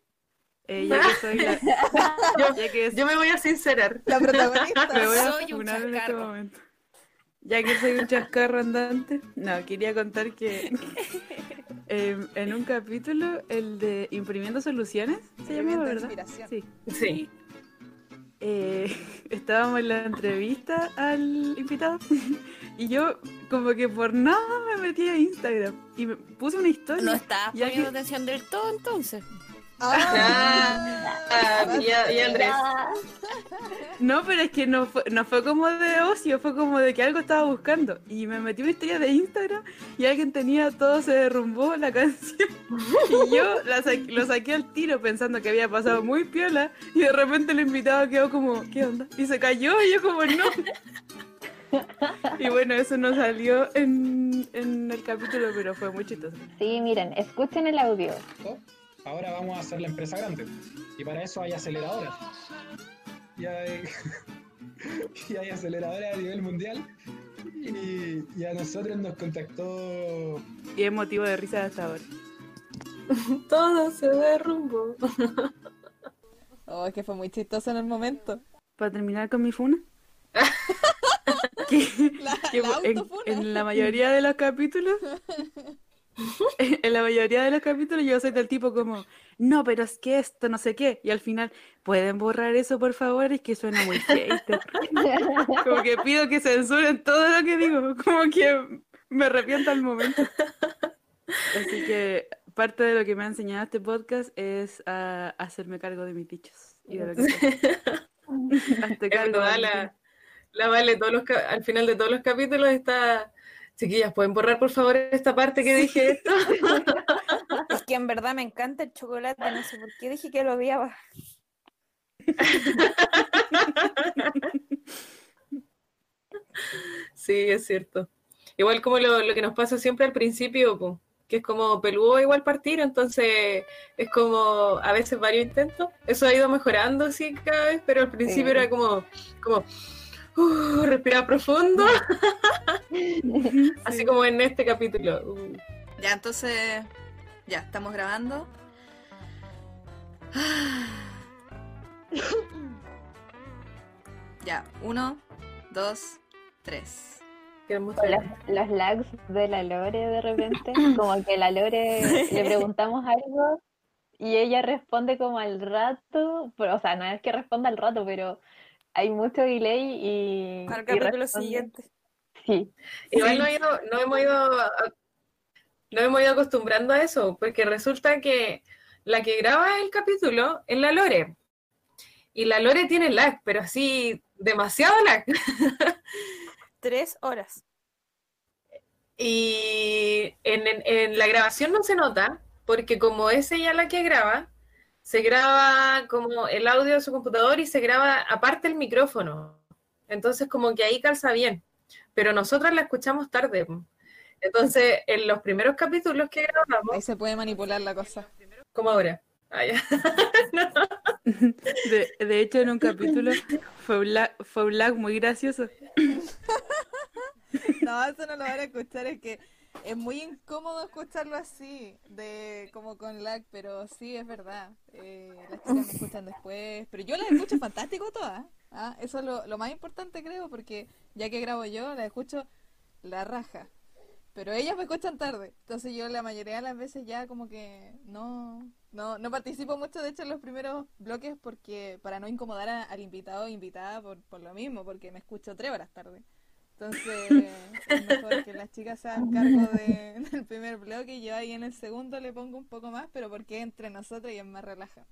Eh, ya que soy la... yo, ya que yo me voy a sincerar. La protagonista. Me voy a Soy un en este chascarro. momento. Ya que soy un chascarro andante, no, quería contar que em, en un capítulo, el de Imprimiendo Soluciones, se llamaba, ¿verdad? Inspiración. Sí. Sí. Eh, estábamos en la entrevista al invitado y yo como que por nada me metí a Instagram y me puse una historia. No estabas poniendo que- atención del todo entonces. Ah, ah, y, a- y Andrés. No, pero es que no fue, no fue como de ocio, fue como de que algo estaba buscando. Y me metí una historia de Instagram y alguien tenía todo se derrumbó la canción. Y yo la sa- lo saqué al tiro pensando que había pasado muy piola. Y de repente el invitado quedó como, ¿qué onda? Y se cayó y yo como, no. Y bueno, eso no salió en, en el capítulo, pero fue muy chistoso. Sí, miren, escuchen el audio. Ahora vamos a hacer la empresa grande. Y para eso hay aceleradoras. Y hay, y hay aceleradoras a nivel mundial. Y, y a nosotros nos contactó. Y es motivo de risa hasta ahora. Todo se derrumbó. Oh, es que fue muy chistoso en el momento. Para terminar con mi funa. que, La, que la en, autofuna. en la mayoría de los capítulos, en la mayoría de los capítulos yo soy del tipo como, no, pero es que esto, no sé qué, y al final, ¿pueden borrar eso por favor? Es que suena muy hater. Como que pido que censuren todo lo que digo, como que me arrepiento al momento. Así que parte de lo que me ha enseñado este podcast es a hacerme cargo de mis dichos y de lo que Es cargo, la, la Vale, todos los, al final de todos los capítulos está. Chiquillas, ¿pueden borrar por favor esta parte que dije esto? Es que en verdad me encanta el chocolate, no sé por qué dije que lo odiaba. Sí, es cierto. Igual como lo, lo que nos pasa siempre al principio, po, que es como peludo igual partir, entonces es como a veces varios intentos. Eso ha ido mejorando, sí, cada vez, pero al principio Sí. era como, como uh, respirar profundo, así como en este capítulo. Uh. Ya, entonces, ya, estamos grabando. Ya, uno, dos, tres. Con los, los lags de la Lore de repente, como que la Lore le preguntamos algo y ella responde como al rato, pero, o sea, no es que responda al rato, pero hay mucho delay y... Al y capítulo siguiente. Sí. Igual no, he ido- no hemos ido no hemos ido acostumbrando a eso, porque resulta que la que graba el capítulo es la Lore. Y la Lore tiene lag, pero así demasiado lag. Tres horas. Y en, en- en la grabación no se nota, porque como es ella la que graba, se graba como el audio de su computador y se graba aparte el micrófono. Entonces como que ahí calza bien. Pero nosotras la escuchamos tarde. Entonces, en los primeros capítulos que grabamos... Ahí se puede manipular la cosa. Como ahora. Ah, ya. De, de hecho, en un capítulo fue un lag, fue un lag muy gracioso. No, eso no lo van a escuchar, es que es muy incómodo escucharlo así, de como con lag, pero sí, es verdad. Eh, las chicas me escuchan después, pero yo las escucho fantástico todas. ¿ah? Eso es lo, lo más importante, creo, porque ya que grabo yo, las escucho la raja. Pero ellas me escuchan tarde, entonces yo la mayoría de las veces ya como que no, no, no participo mucho, de hecho, en los primeros bloques porque para no incomodar a- al invitado o invitada por, por lo mismo, porque me escucho tres horas tarde. Entonces, es mejor que las chicas se hagan cargo de- del primer bloque y yo ahí en el segundo le pongo un poco más, pero porque es entre nosotros y es más relajado.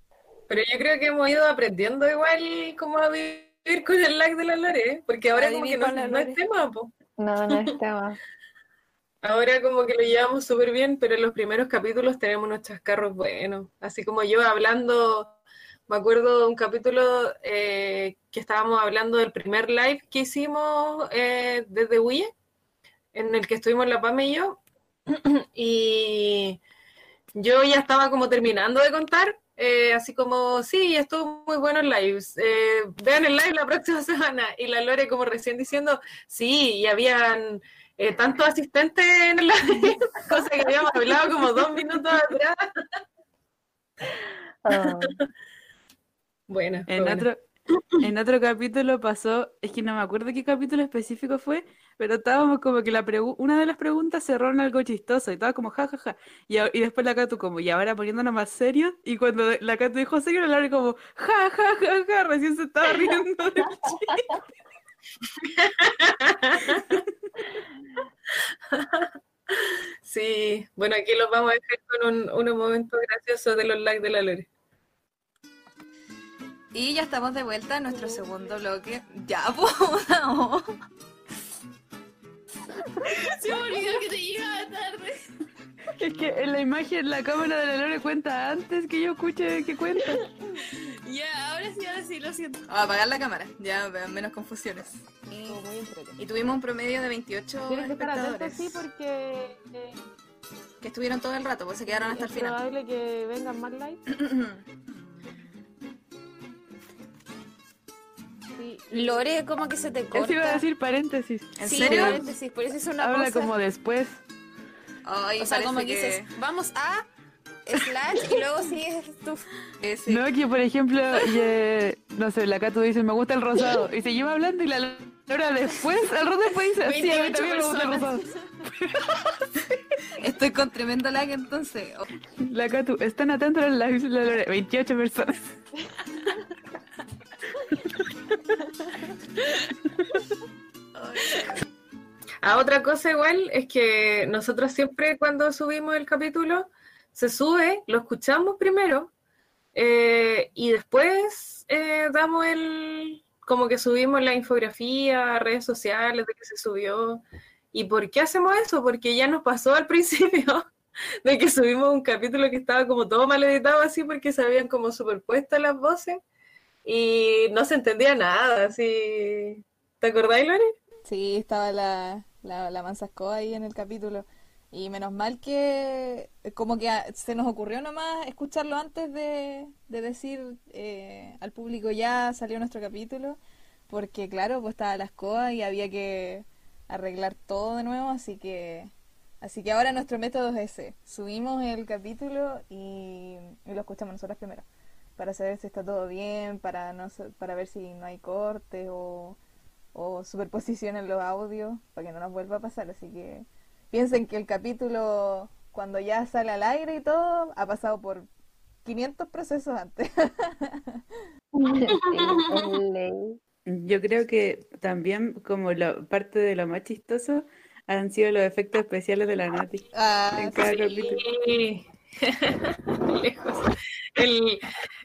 Pero yo creo que hemos ido aprendiendo igual cómo a vivir con el lag de la Lore, ¿eh? porque ahora como que no, es tema, po. No, no es tema. Ahora como que lo llevamos súper bien, pero en los primeros capítulos tenemos unos chascarros buenos. Así como yo hablando, me acuerdo de un capítulo eh, que estábamos hablando del primer live que hicimos eh, desde Wii, en el que estuvimos la Pame y yo. Y yo ya estaba como terminando de contar, eh, así como, sí, estuvo muy bueno el live. vean el live la próxima semana. Y la Lore como recién diciendo, sí, y habían tantos asistentes en live, cosa que habíamos hablado como dos minutos atrás. Oh. Buena, En buena. otro, en otro capítulo pasó, es que no me acuerdo qué capítulo específico fue, pero estábamos como que la una de las preguntas cerró en algo chistoso y estaba como ja, ja, ja. Y, después la Catu como, y ahora poniéndonos más serios, y cuando la Catu dijo serio, la Laura como, ja, ja, ja, ja, recién se estaba riendo del chiste. Sí, bueno, aquí los vamos a dejar con un, unos momentos graciosos de los likes de la Lore. Y ya estamos de vuelta en nuestro segundo bloque. Ya, pues, no. Se me olvidó que te llegaba tarde. Es que en la imagen la cámara de la Lore cuenta antes que yo escuche que cuenta. Ya, ahora sí, ahora sí, lo siento. Vamos a apagar la cámara, ya vean menos confusiones. Y, y tuvimos un promedio de 28 Tienes que estar espectadores sí, porque eh, que estuvieron todo el rato, pues se quedaron hasta el es final. probable que vengan más likes. Sí. Lore, como que se te corta. Eso iba a decir paréntesis. ¿En Sí, serio? paréntesis, por eso es una Habla cosa. como después. Ay, o sea, como que dices, vamos a slash y luego sigues tú. sí. No, que por ejemplo, ye- no sé, la Catu dice, me gusta el rosado. Y se lleva hablando y la Laura después, al rato después dice, sí, a mí 28 también me gusta el rosado. Estoy con tremendo lag entonces. Oh, La Catu, están atentos a los lives de la Laura. 28 personas. Ah, otra cosa igual es que nosotros siempre cuando subimos el capítulo, se sube, lo escuchamos primero eh, y después eh, damos el, como que subimos la infografía a redes sociales de que se subió. ¿Y por qué hacemos eso? Porque ya nos pasó al principio de que subimos un capítulo que estaba como todo mal editado así porque se habían como superpuestas las voces y no se entendía nada, así. ¿Te acordáis, Lore? Sí, estaba la, la, la Mansascoa ahí en el capítulo. Y menos mal que como que se nos ocurrió nomás escucharlo antes de, de decir eh, al público ya salió nuestro capítulo, porque claro, pues estaba la escoba y había que arreglar todo de nuevo, así que así que ahora nuestro método es ese. Subimos el capítulo y, y lo escuchamos nosotros primero, para saber si está todo bien, para no para ver si no hay cortes o, o superposición en los audios, para que no nos vuelva a pasar. Así que piensen que el capítulo, cuando ya sale al aire y todo, ha pasado por 500 procesos antes. Yo creo que también como lo, parte de lo más chistoso han sido los efectos especiales de la Nati Ah, en cada capítulo. Lejos. El,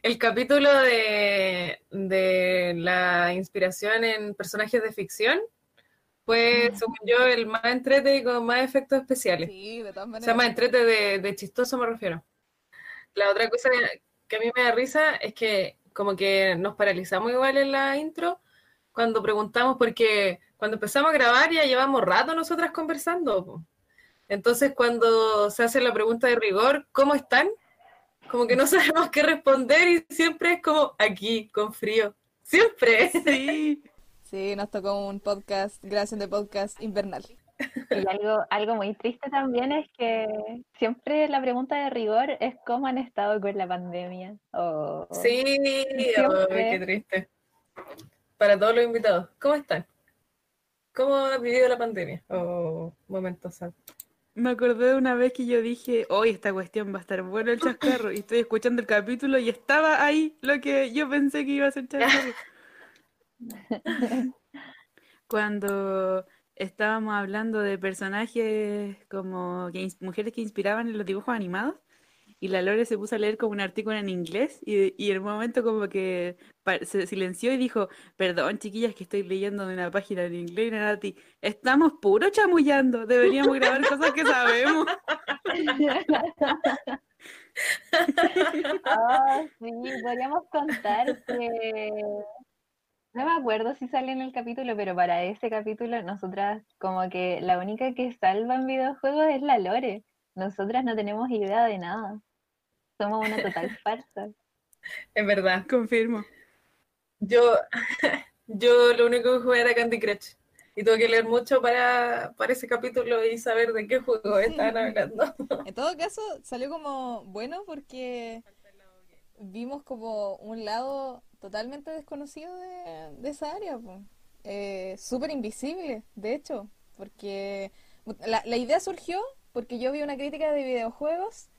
el capítulo de, de la inspiración en personajes de ficción fue, según yo, el más entrete y con más efectos especiales. Sí, de todas O maneras. sea, más entrete de, de chistoso me refiero. La otra cosa que a mí me da risa es que como que nos paralizamos igual en la intro cuando preguntamos, porque cuando empezamos a grabar ya llevamos rato nosotras conversando. Entonces cuando se hace la pregunta de rigor, ¿cómo están? Como que no sabemos qué responder y siempre es como aquí, con frío. Siempre. Sí. Sí, nos tocó un podcast, gracias de podcast invernal. Y algo, algo muy triste también es que siempre la pregunta de rigor es cómo han estado con la pandemia. Sí, ay, qué triste. Para todos los invitados, ¿cómo están? ¿Cómo has vivido la pandemia? Oh, momentos sad. Me acordé de una vez que yo dije, hoy esta cuestión va a estar bueno el chascarro, y estoy escuchando el capítulo y estaba ahí lo que yo pensé que iba a ser chascarro. Cuando estábamos hablando de personajes como que mujeres que inspiraban en los dibujos animados, y la Lore se puso a leer como un artículo en inglés, y, y un momento como que se silenció y dijo, perdón chiquillas que estoy leyendo de una página en inglés, Nati, estamos puro chamullando, deberíamos grabar cosas que sabemos. Ah, sí, podríamos contar que no me acuerdo si sale en el capítulo, pero para ese capítulo nosotras como que la única que salva en videojuegos es la Lore. Nosotras no tenemos idea de nada. Somos una total farsa. Es verdad. Confirmo. Yo, yo lo único que jugué era Candy Crush. Y tuve que leer mucho para, para ese capítulo y saber de qué juego estaban hablando. En todo caso, salió como bueno porque vimos como un lado totalmente desconocido de, de esa área. Eh, súper invisible, de hecho, porque la, la idea surgió porque yo vi una crítica de videojuegos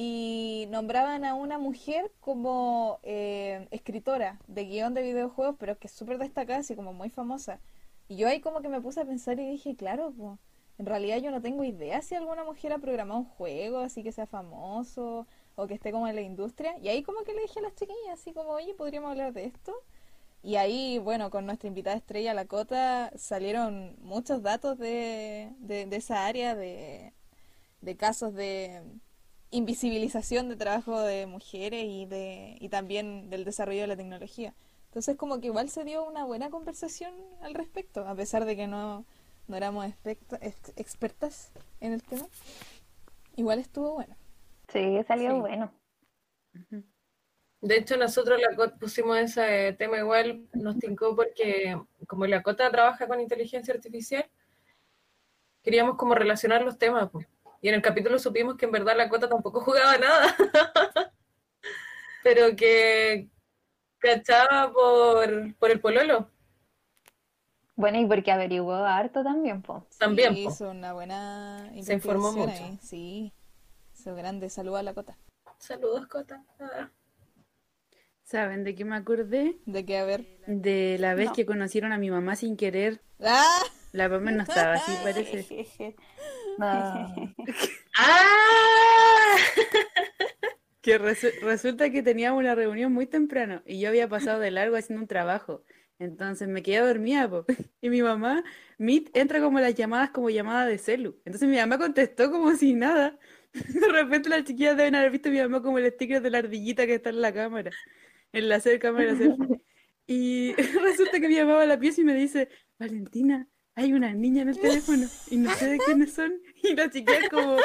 y nombraban a una mujer como eh, escritora de guion de videojuegos, pero que es súper destacada, así como muy famosa. Y yo ahí como que me puse a pensar y dije, claro, po, en realidad yo no tengo idea si alguna mujer ha programado un juego así que sea famoso o que esté como en la industria. Y ahí como que le dije a las chiquillas, así como, oye, ¿podríamos hablar de esto? Y ahí, bueno, con nuestra invitada estrella, la Cota, salieron muchos datos de, de, de esa área, de, de casos de invisibilización de trabajo de mujeres y, de, y también del desarrollo de la tecnología. Entonces como que igual se dio una buena conversación al respecto, a pesar de que no, no éramos ex- expertas en el tema. Igual estuvo bueno. Sí, salió Sí. bueno. De hecho, nosotros la Cot pusimos ese tema igual, nos tincó porque como la Cota trabaja con inteligencia artificial, queríamos como relacionar los temas. Y en el capítulo supimos que en verdad la Cota tampoco jugaba nada, pero que cachaba por, por el pololo. Bueno, y porque averiguó harto también, po. También, Sí, po. hizo una buena Se informó mucho. ahí, Sí, hizo grande. Saludos a la Cota. Saludos, Cota. Ah. ¿Saben de qué me acordé? De que, a ver. De la vez No. que conocieron a mi mamá sin querer. ¡Ah! La mamá no estaba así, parece. No. ¡Ah! Que resu- resulta que teníamos una reunión muy temprano y yo había pasado de largo haciendo un trabajo. Entonces me quedé dormida, po. Y mi mamá, Meet, entra como las llamadas como llamada de celu. Entonces mi mamá contestó como si nada. De repente las chiquillas deben haber visto a mi mamá como el sticker de la ardillita que está en la cámara, en la cámara. Y resulta que mi mamá va a la pieza y me dice, Valentina, hay una niña en el teléfono y no sé de quiénes son. Y la chiquilla como.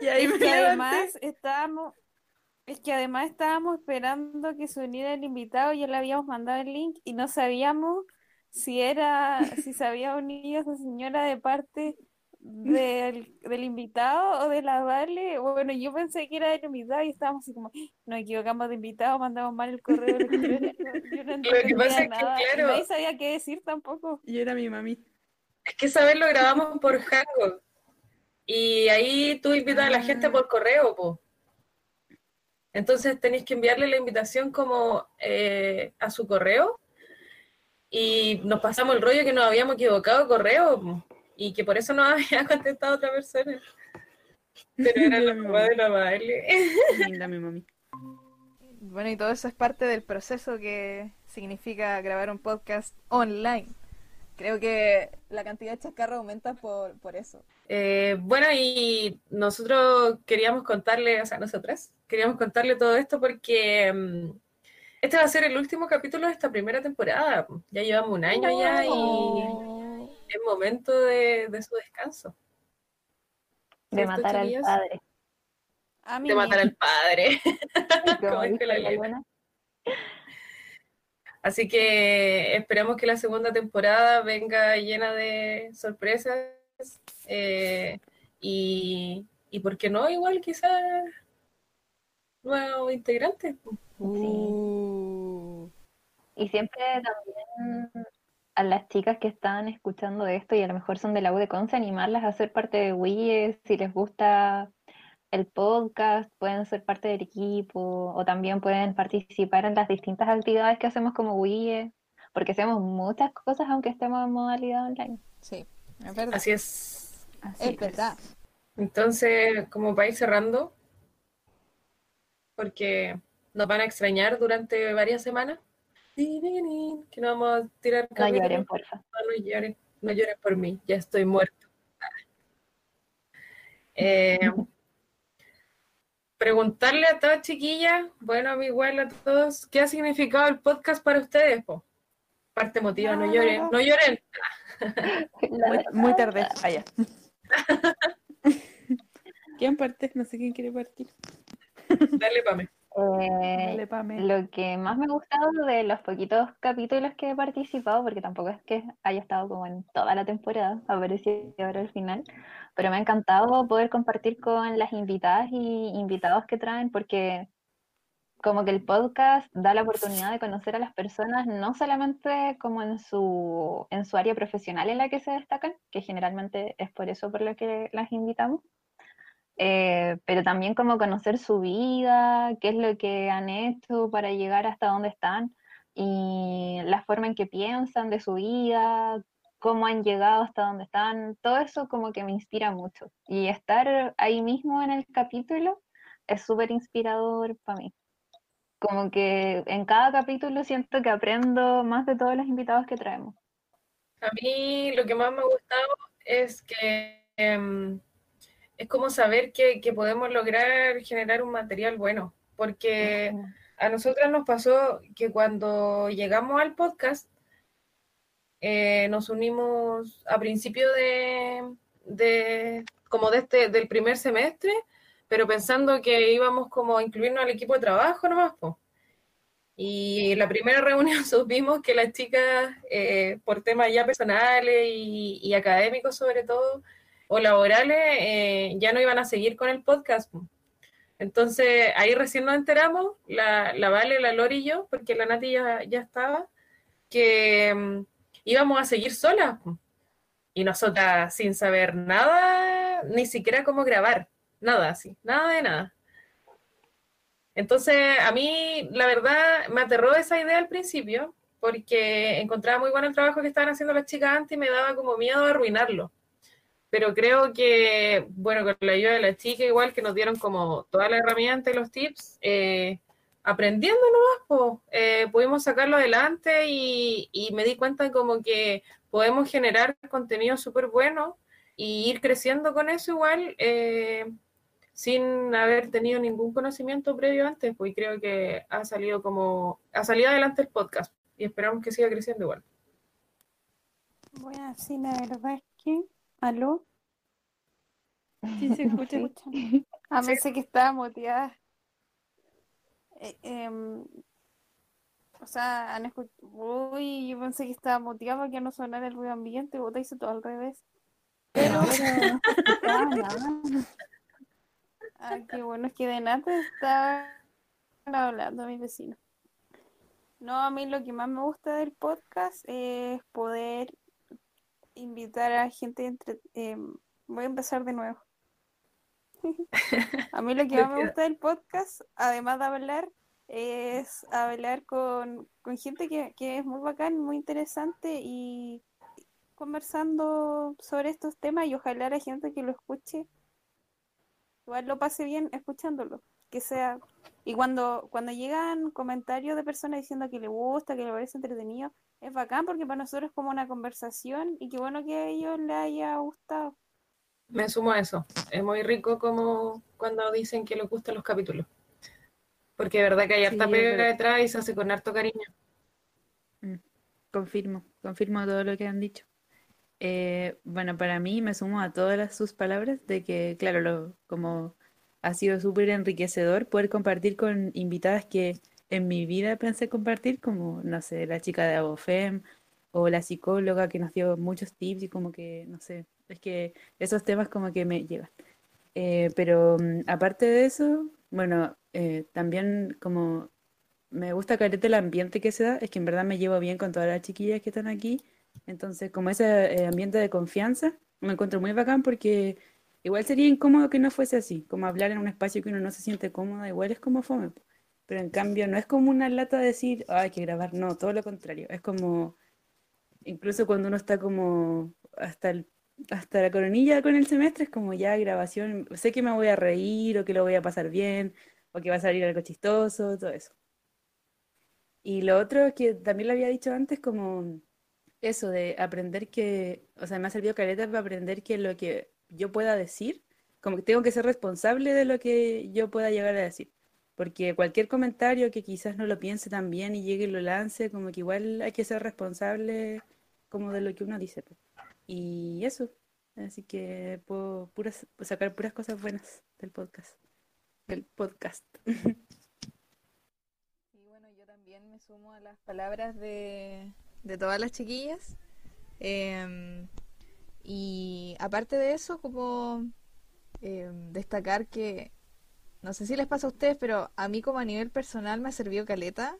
Y ahí Es me que levanté. además estábamos, es que además estábamos esperando que se uniera el invitado, ya le habíamos mandado el link y no sabíamos si era, si se había unido esa señora de parte del, del invitado o de la Vale. Bueno, yo pensé que era del invitado y estábamos así como, nos equivocamos de invitado, mandamos mal el correo. Yo no Lo que entendía pasa es que, y claro. Nadie sabía qué decir tampoco. Y era mi mami. Es que esa vez lo grabamos por Hangout. Y ahí tú invitas a la gente por correo, po. Entonces tenéis que enviarle la invitación como eh, a su correo. Y nos pasamos el rollo que nos habíamos equivocado de correo, po, y que por eso no había contestado otra persona. Pero era la mamá de la Vale. Linda mi mami. Bueno, y todo eso es parte del proceso que significa grabar un podcast online. Creo que la cantidad de chascarros aumenta por, por eso. Eh, bueno, y nosotros queríamos contarle, o sea, nosotras queríamos contarle todo esto porque mm, este va a ser el último capítulo de esta primera temporada. Ya llevamos un año ya y es momento de, de su descanso. De ¿Cierto, matar al padre. A mí De matar al padre. Como dijo la. Así que esperamos que la segunda temporada venga llena de sorpresas eh, y, y, ¿por qué no? Igual quizás nuevos integrantes. Uh. Y siempre también a las chicas que están escuchando esto y a lo mejor son de la U de Conce, animarlas a ser parte de WIE, si les gusta el podcast, pueden ser parte del equipo o también pueden participar en las distintas actividades que hacemos como WIE, porque hacemos muchas cosas aunque estemos en modalidad online. Sí, es verdad. Así es. es verdad. Entonces, como para ir cerrando, porque nos van a extrañar durante varias semanas, que no vamos a tirar No lloren, porfa. No, no lloren, no lloren por mí, ya estoy muerto. Eh, preguntarle a todas chiquillas, bueno, a mí igual a todos, ¿qué ha significado el podcast para ustedes? Po? Parte emotiva, no lloren, no lloren. Muy, muy tarde. Allá. ¿Quién parte? No sé quién quiere partir. Dale, Pame. Eh, Dale, Pame. Lo que más me ha gustado de los poquitos capítulos que he participado, porque tampoco es que haya estado como en toda la temporada, apareció ahora al final, pero me ha encantado poder compartir con las invitadas y invitados que traen, porque como que el podcast da la oportunidad de conocer a las personas no solamente como en su, en su área profesional en la que se destacan, que generalmente es por eso por lo que las invitamos, eh, pero también como conocer su vida, qué es lo que han hecho para llegar hasta donde están y la forma en que piensan de su vida, cómo han llegado hasta donde están, todo eso como que me inspira mucho. Y estar ahí mismo en el capítulo es súper inspirador para mí. Como que en cada capítulo siento que aprendo más de todos los invitados que traemos. A mí lo que más me ha gustado es que em, es como saber que, que podemos lograr generar un material bueno, porque a nosotras nos pasó que cuando llegamos al podcast, eh, nos unimos a principio de, de- como de este, del primer semestre, pero pensando que íbamos como a incluirnos al equipo de trabajo nomás, po. Y en la primera reunión supimos que las chicas, eh, por temas ya personales y, y académicos sobre todo, o laborales, eh, ya no iban a seguir con el podcast. po. Entonces ahí recién nos enteramos, la, la Vale, la Lori y yo, porque la Nati ya, ya estaba, que mm, íbamos a seguir solas. Y nosotras sin saber nada, ni siquiera cómo grabar, nada así, nada de nada. Entonces, a mí, la verdad, me aterró esa idea al principio, porque encontraba muy bueno el trabajo que estaban haciendo las chicas antes y me daba como miedo arruinarlo. Pero creo que, bueno, con la ayuda de las chicas, igual que nos dieron como toda la herramienta y los tips, eh, aprendiendo nomás, po, eh, pudimos sacarlo adelante y, y me di cuenta como que podemos generar contenido súper bueno y ir creciendo con eso igual. eh, sin haber tenido ningún conocimiento previo antes, pues creo que ha salido como, ha salido adelante el podcast y esperamos que siga creciendo igual. Bueno, sí, la verdad es que. ¿Aló? Sí, se escucha. Ah, pensé que estaba muteada. Eh, em, o sea, han escuchado. Uy, yo pensé que estaba muteada para que no sonara el ruido ambiente, vos te hice todo al revés. Pero... Ah, qué bueno, es que de nada estaba hablando a mi vecino. No, a mí lo que más me gusta del podcast es poder invitar a gente entre... eh, voy a empezar de nuevo. a mí lo que más me gusta del podcast, además de hablar, es hablar con, con gente que, que es muy bacán, muy interesante y conversando sobre estos temas y ojalá la gente que lo escuche igual lo pase bien escuchándolo, que sea y cuando cuando llegan comentarios de personas diciendo que le gusta, que le parece entretenido, es bacán porque para nosotros es como una conversación y qué bueno que a ellos les haya gustado. Me sumo a eso. Es muy rico como cuando dicen que les gustan los capítulos. Porque de verdad que hay harta Sí, pega detrás y se hace con harto cariño. Mm, Confirmo, confirmo todo lo que han dicho. Eh, bueno, para mí me sumo a todas las- sus palabras de que, claro, lo, como ha sido súper enriquecedor poder compartir con invitadas que en mi vida pensé compartir, como, no sé, la chica de Abofem o la psicóloga que nos dio muchos tips y como que, no sé, es que esos temas como que me llegan. Eh, pero mm, aparte de eso, bueno, eh, también como me gusta carete el ambiente que se da, es que en verdad me llevo bien con todas las chiquillas que están aquí. Entonces, como ese eh, ambiente de confianza, me encuentro muy bacán porque igual sería incómodo que no fuese así, como hablar en un espacio que uno no se siente cómoda, igual es como fome. Pero en cambio, no es como una lata de decir, "Ah, hay que grabar, no, todo lo contrario. Es como, incluso cuando uno está como hasta el, hasta la coronilla con el semestre, es como ya grabación, sé que me voy a reír o que lo voy a pasar bien o que va a salir algo chistoso, todo eso. Y lo otro que también lo había dicho antes, como eso de aprender que, o sea, me ha servido caleta para aprender que lo que yo pueda decir, como que tengo que ser responsable de lo que yo pueda llegar a decir. Porque cualquier comentario que quizás no lo piense tan bien y llegue y lo lance, como que igual hay que ser responsable como de lo que uno dice. Y eso. Así que puedo puras, sacar puras cosas buenas del podcast. Del podcast. Y bueno, yo también me sumo a las palabras de, de todas las chiquillas. Em, y aparte de eso, como em, destacar que, no sé si les pasa a ustedes, pero a mí como a nivel personal me ha servido caleta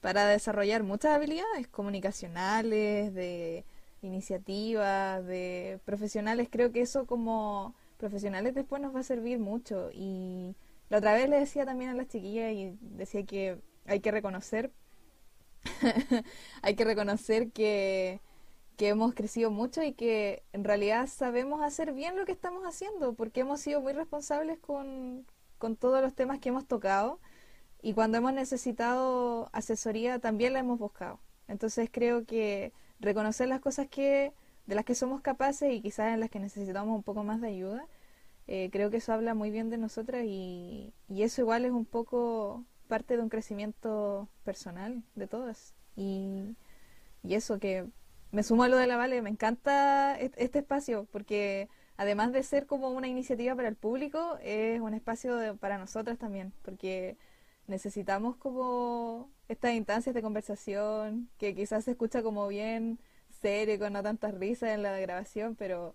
para desarrollar muchas habilidades comunicacionales, de iniciativas, de profesionales. Creo que eso como profesionales después nos va a servir mucho. Y la otra vez le decía también a las chiquillas y decía que hay que reconocer, hay que reconocer que, que hemos crecido mucho y que en realidad sabemos hacer bien lo que estamos haciendo, porque hemos sido muy responsables con, con todos los temas que hemos tocado y cuando hemos necesitado asesoría también la hemos buscado. Entonces creo que reconocer las cosas que de las que somos capaces y quizás en las que necesitamos un poco más de ayuda, eh, creo que eso habla muy bien de nosotras y, y eso igual es un poco parte de un crecimiento personal de todas. Y, y eso que me sumo a lo de la Vale, me encanta est- este espacio porque además de ser como una iniciativa para el público, es un espacio para nosotras también, porque necesitamos como estas instancias de conversación que quizás se escucha como bien serio, con no tantas risas en la grabación, pero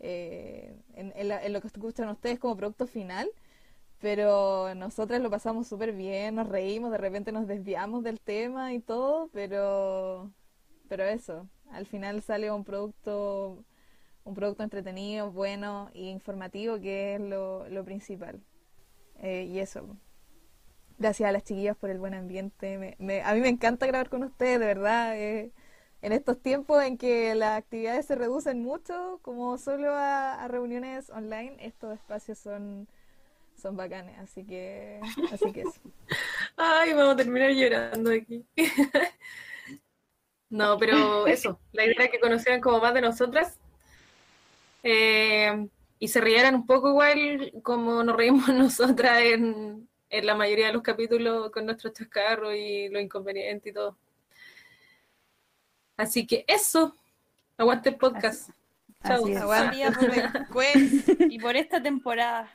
eh, en, en la- en lo que escuchan ustedes como producto final. Pero nosotras lo pasamos súper bien, nos reímos, de repente nos desviamos del tema y todo, pero, pero eso, al final sale un producto, un producto entretenido, bueno e informativo, que es lo, lo principal. Eh, y eso, gracias a las chiquillas por el buen ambiente. Me- me- a mí me encanta grabar con ustedes, de verdad. eh, en estos tiempos en que las actividades se reducen mucho, como solo a, reuniones online, estos espacios son, son bacanes. Así que, así que eso. Ay, vamos a terminar llorando aquí. No, pero eso, la idea era que conocieran como más de nosotras eh, y se rieran un poco igual como nos reímos nosotras en, en la mayoría de los capítulos con nuestros chascarros y lo inconveniente y todo. Así que eso, aguante el podcast. Chao. Después y por esta temporada.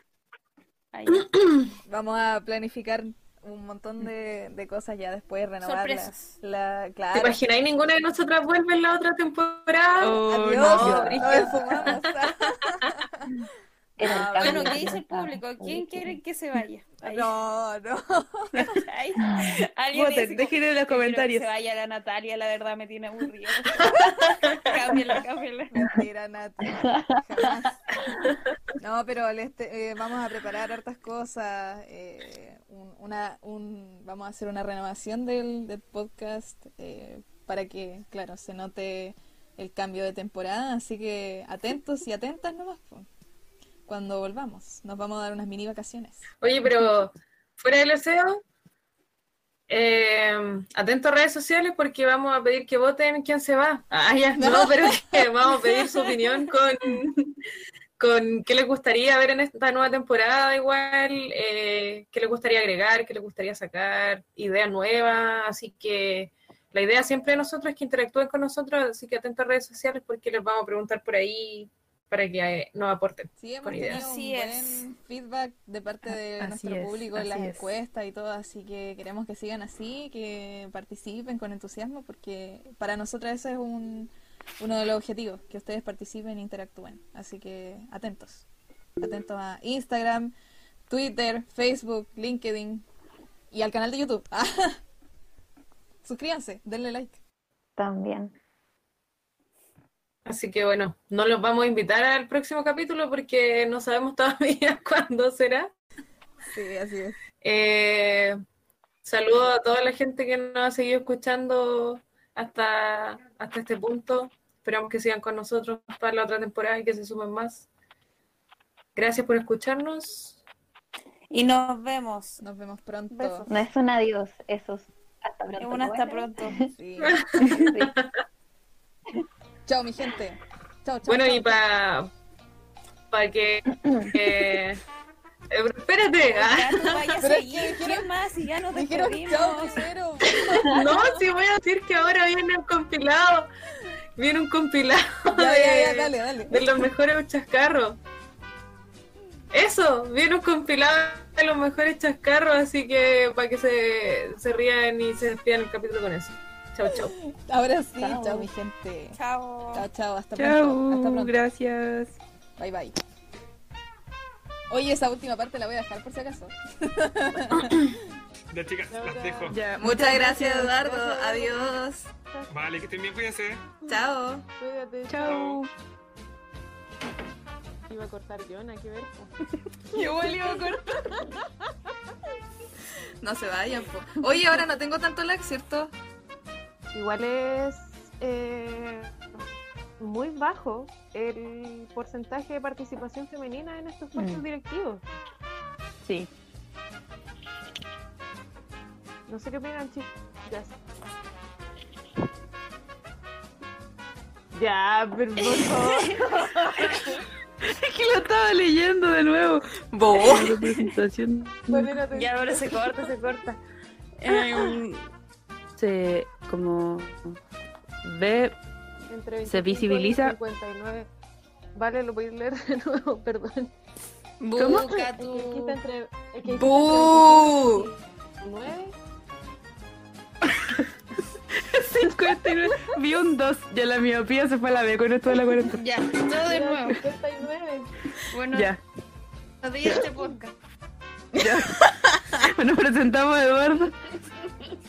Ahí. Vamos a planificar un montón de, de cosas ya después, renovar la, la- ¿Te claro. imagináis ninguna de nosotras vuelve en la otra temporada? Oh, Adiós, no. nos fumamos. El Ah, Bueno, que ¿qué dice el público? ¿Quién quiere que se vaya? Ahí. No, no. Ahí. Alguien Voten, dejen en los "Yo quiero que comentarios. se vaya la Natalia, la verdad me tiene aburrido. cámbiala, cámbiala. Mentira. Jamás. No, pero les te- eh, vamos a preparar hartas cosas. eh, un- una, un, vamos a hacer una renovación del, del podcast eh, para que, claro, se note el cambio de temporada. Así que atentos y atentas nomás. po. Cuando volvamos, nos vamos a dar unas mini vacaciones. Oye, pero fuera del SEO, eh, atento a redes sociales porque vamos a pedir que voten quién se va. Ah, ya, no, pero que vamos a pedir su opinión con, con qué les gustaría ver en esta nueva temporada igual, eh, qué les gustaría agregar, qué les gustaría sacar, ideas nuevas, así que la idea siempre de nosotros es que interactúen con nosotros, así que atento a redes sociales porque les vamos a preguntar por ahí para que eh, nos aporten Sí, hemos tenido ideas. un Así es. buen feedback de parte de Así nuestro es, público en las es. encuestas y todo, así que queremos que sigan así, que participen con entusiasmo, porque para nosotros ese es un, uno de los objetivos, que ustedes participen e interactúen. Así que atentos, atentos a Instagram, Twitter, Facebook, LinkedIn y al canal de YouTube. Suscríbanse, denle like. También. Así que bueno, no los vamos a invitar al próximo capítulo porque no sabemos todavía cuándo será. Sí, así es. Eh, saludo a toda la gente que nos ha seguido escuchando hasta, hasta este punto. Esperamos que sigan con nosotros para la otra temporada y que se sumen más. Gracias por escucharnos. Y nos vemos. Nos vemos pronto. Besos. No es un adiós, eso es hasta pronto. Un hasta pronto. Sí. Sí. Chao, mi gente. Chao, chao. Bueno, chao, y para para que... que- eh, pero espérate. ah. Ya tú vayas a Pero seguir. ¿Quién más? Y ya nos despedimos. primero. No, sí voy a decir que ahora viene un compilado. Viene un compilado Ya, ya, ya, de, dale, dale. de los mejores chascarros. Eso, viene un compilado de los mejores chascarros, así que para que se, se rían y se despidan el capítulo con eso. Chau, chau. Ahora sí, Chao. chao, mi gente. Chao. Chao, chao, hasta pronto. Hasta pronto. gracias. Bye, bye. Oye, esa última parte la voy a dejar por si acaso. Ya chicas, las dejo. Ya, Muchas gracias, Eduardo. Gracias. Adiós. Vale, que estén bien, cuídense. Chao. Cuídate. Chau. Iba a cortar yo, nada que ver. Yo iba a cortar. No se vayan, po. Oye, ahora no tengo tanto lag, ¿cierto? Igual es eh, muy bajo el porcentaje de participación femenina en estos puestos Mm. directivos. Sí. No sé qué opinan, chicas. Ya, pero por favor. Es que lo estaba leyendo de nuevo. Bobo. La. Ya, ahora se corta, se corta. Em, se como ve Entre se 25 visibiliza. y 59. Vale, lo voy a leer de nuevo, perdón. Buca Es que aquí tú. está entre, es que aquí está ¡Bú! entre 25 y 29. 59. Vi un 2. Ya la miopía se fue a la B con esto de la cuarentena. Ya, todo de nuevo. 59. Bueno, Ya. adiós este podcast. Ya. Bueno, presentamos a Eduardo.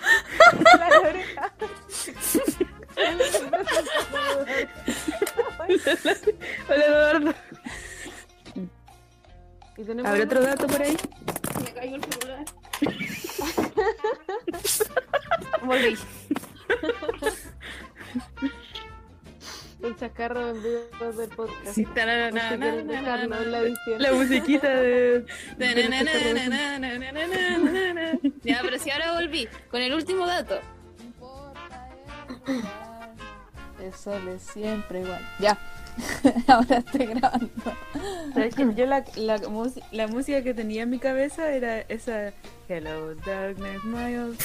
Hola Eduardo. ¿Habrá otro dato por ahí? Me caigo el celular. Volví. El chascarro en vivo del podcast. Sí, na, na, na, la musiquita de. Ya, pero si ahora volví con el último dato. El sol es siempre igual. Ya. Ahora estoy grabando. ¿Sabes qué? Yo la, la, la música que tenía en mi cabeza era esa Hello Darkness, my old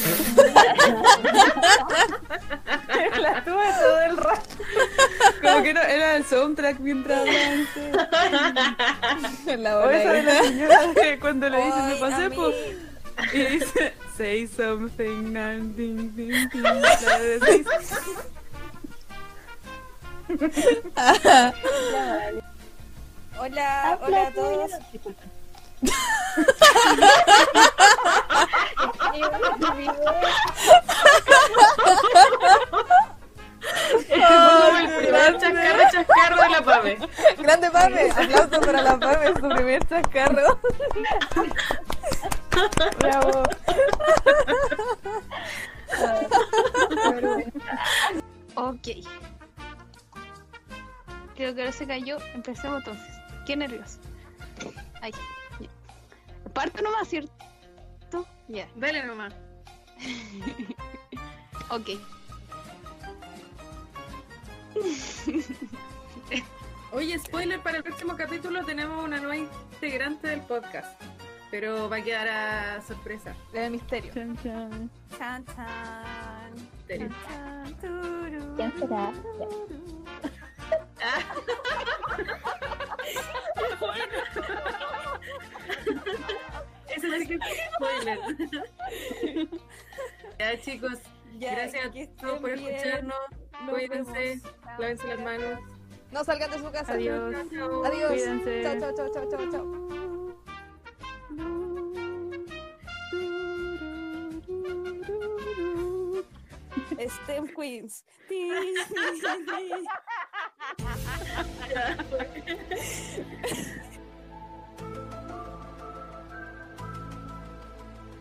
la tuve todo el rato. Como que no, era el soundtrack mientras ustedes. La O esa de la señora que cuando le dicen me pasé por. Y dice, say something, ding, ding, ding. Hola, hola a todos. Este como el primer chascarro chascarro de la Pame. Grande Pame, aplauso para la Pame, su primer chascarro. Bravo. Ok. Creo que ahora se cayó. Empecemos entonces. Qué nervios. Ay, ya. Parto nomás, ¿cierto? Ya. Dale nomás. Ok. Oye, spoiler para el próximo capítulo tenemos una nueva integrante del podcast. Pero va a quedar a sorpresa. El misterio. Chan, chan. Chan, chan. Misterio. Chan, turu. ¿Quién será? Ese sí que es spoiler. ya chicos, Ya, gracias a todos por bien. escucharnos. Nos Cuídense, lávense las manos. No salgan de su casa. Adiós. Adiós. Cuídense. Chao, chao, chao, chao, chao, chao. STEM Queens.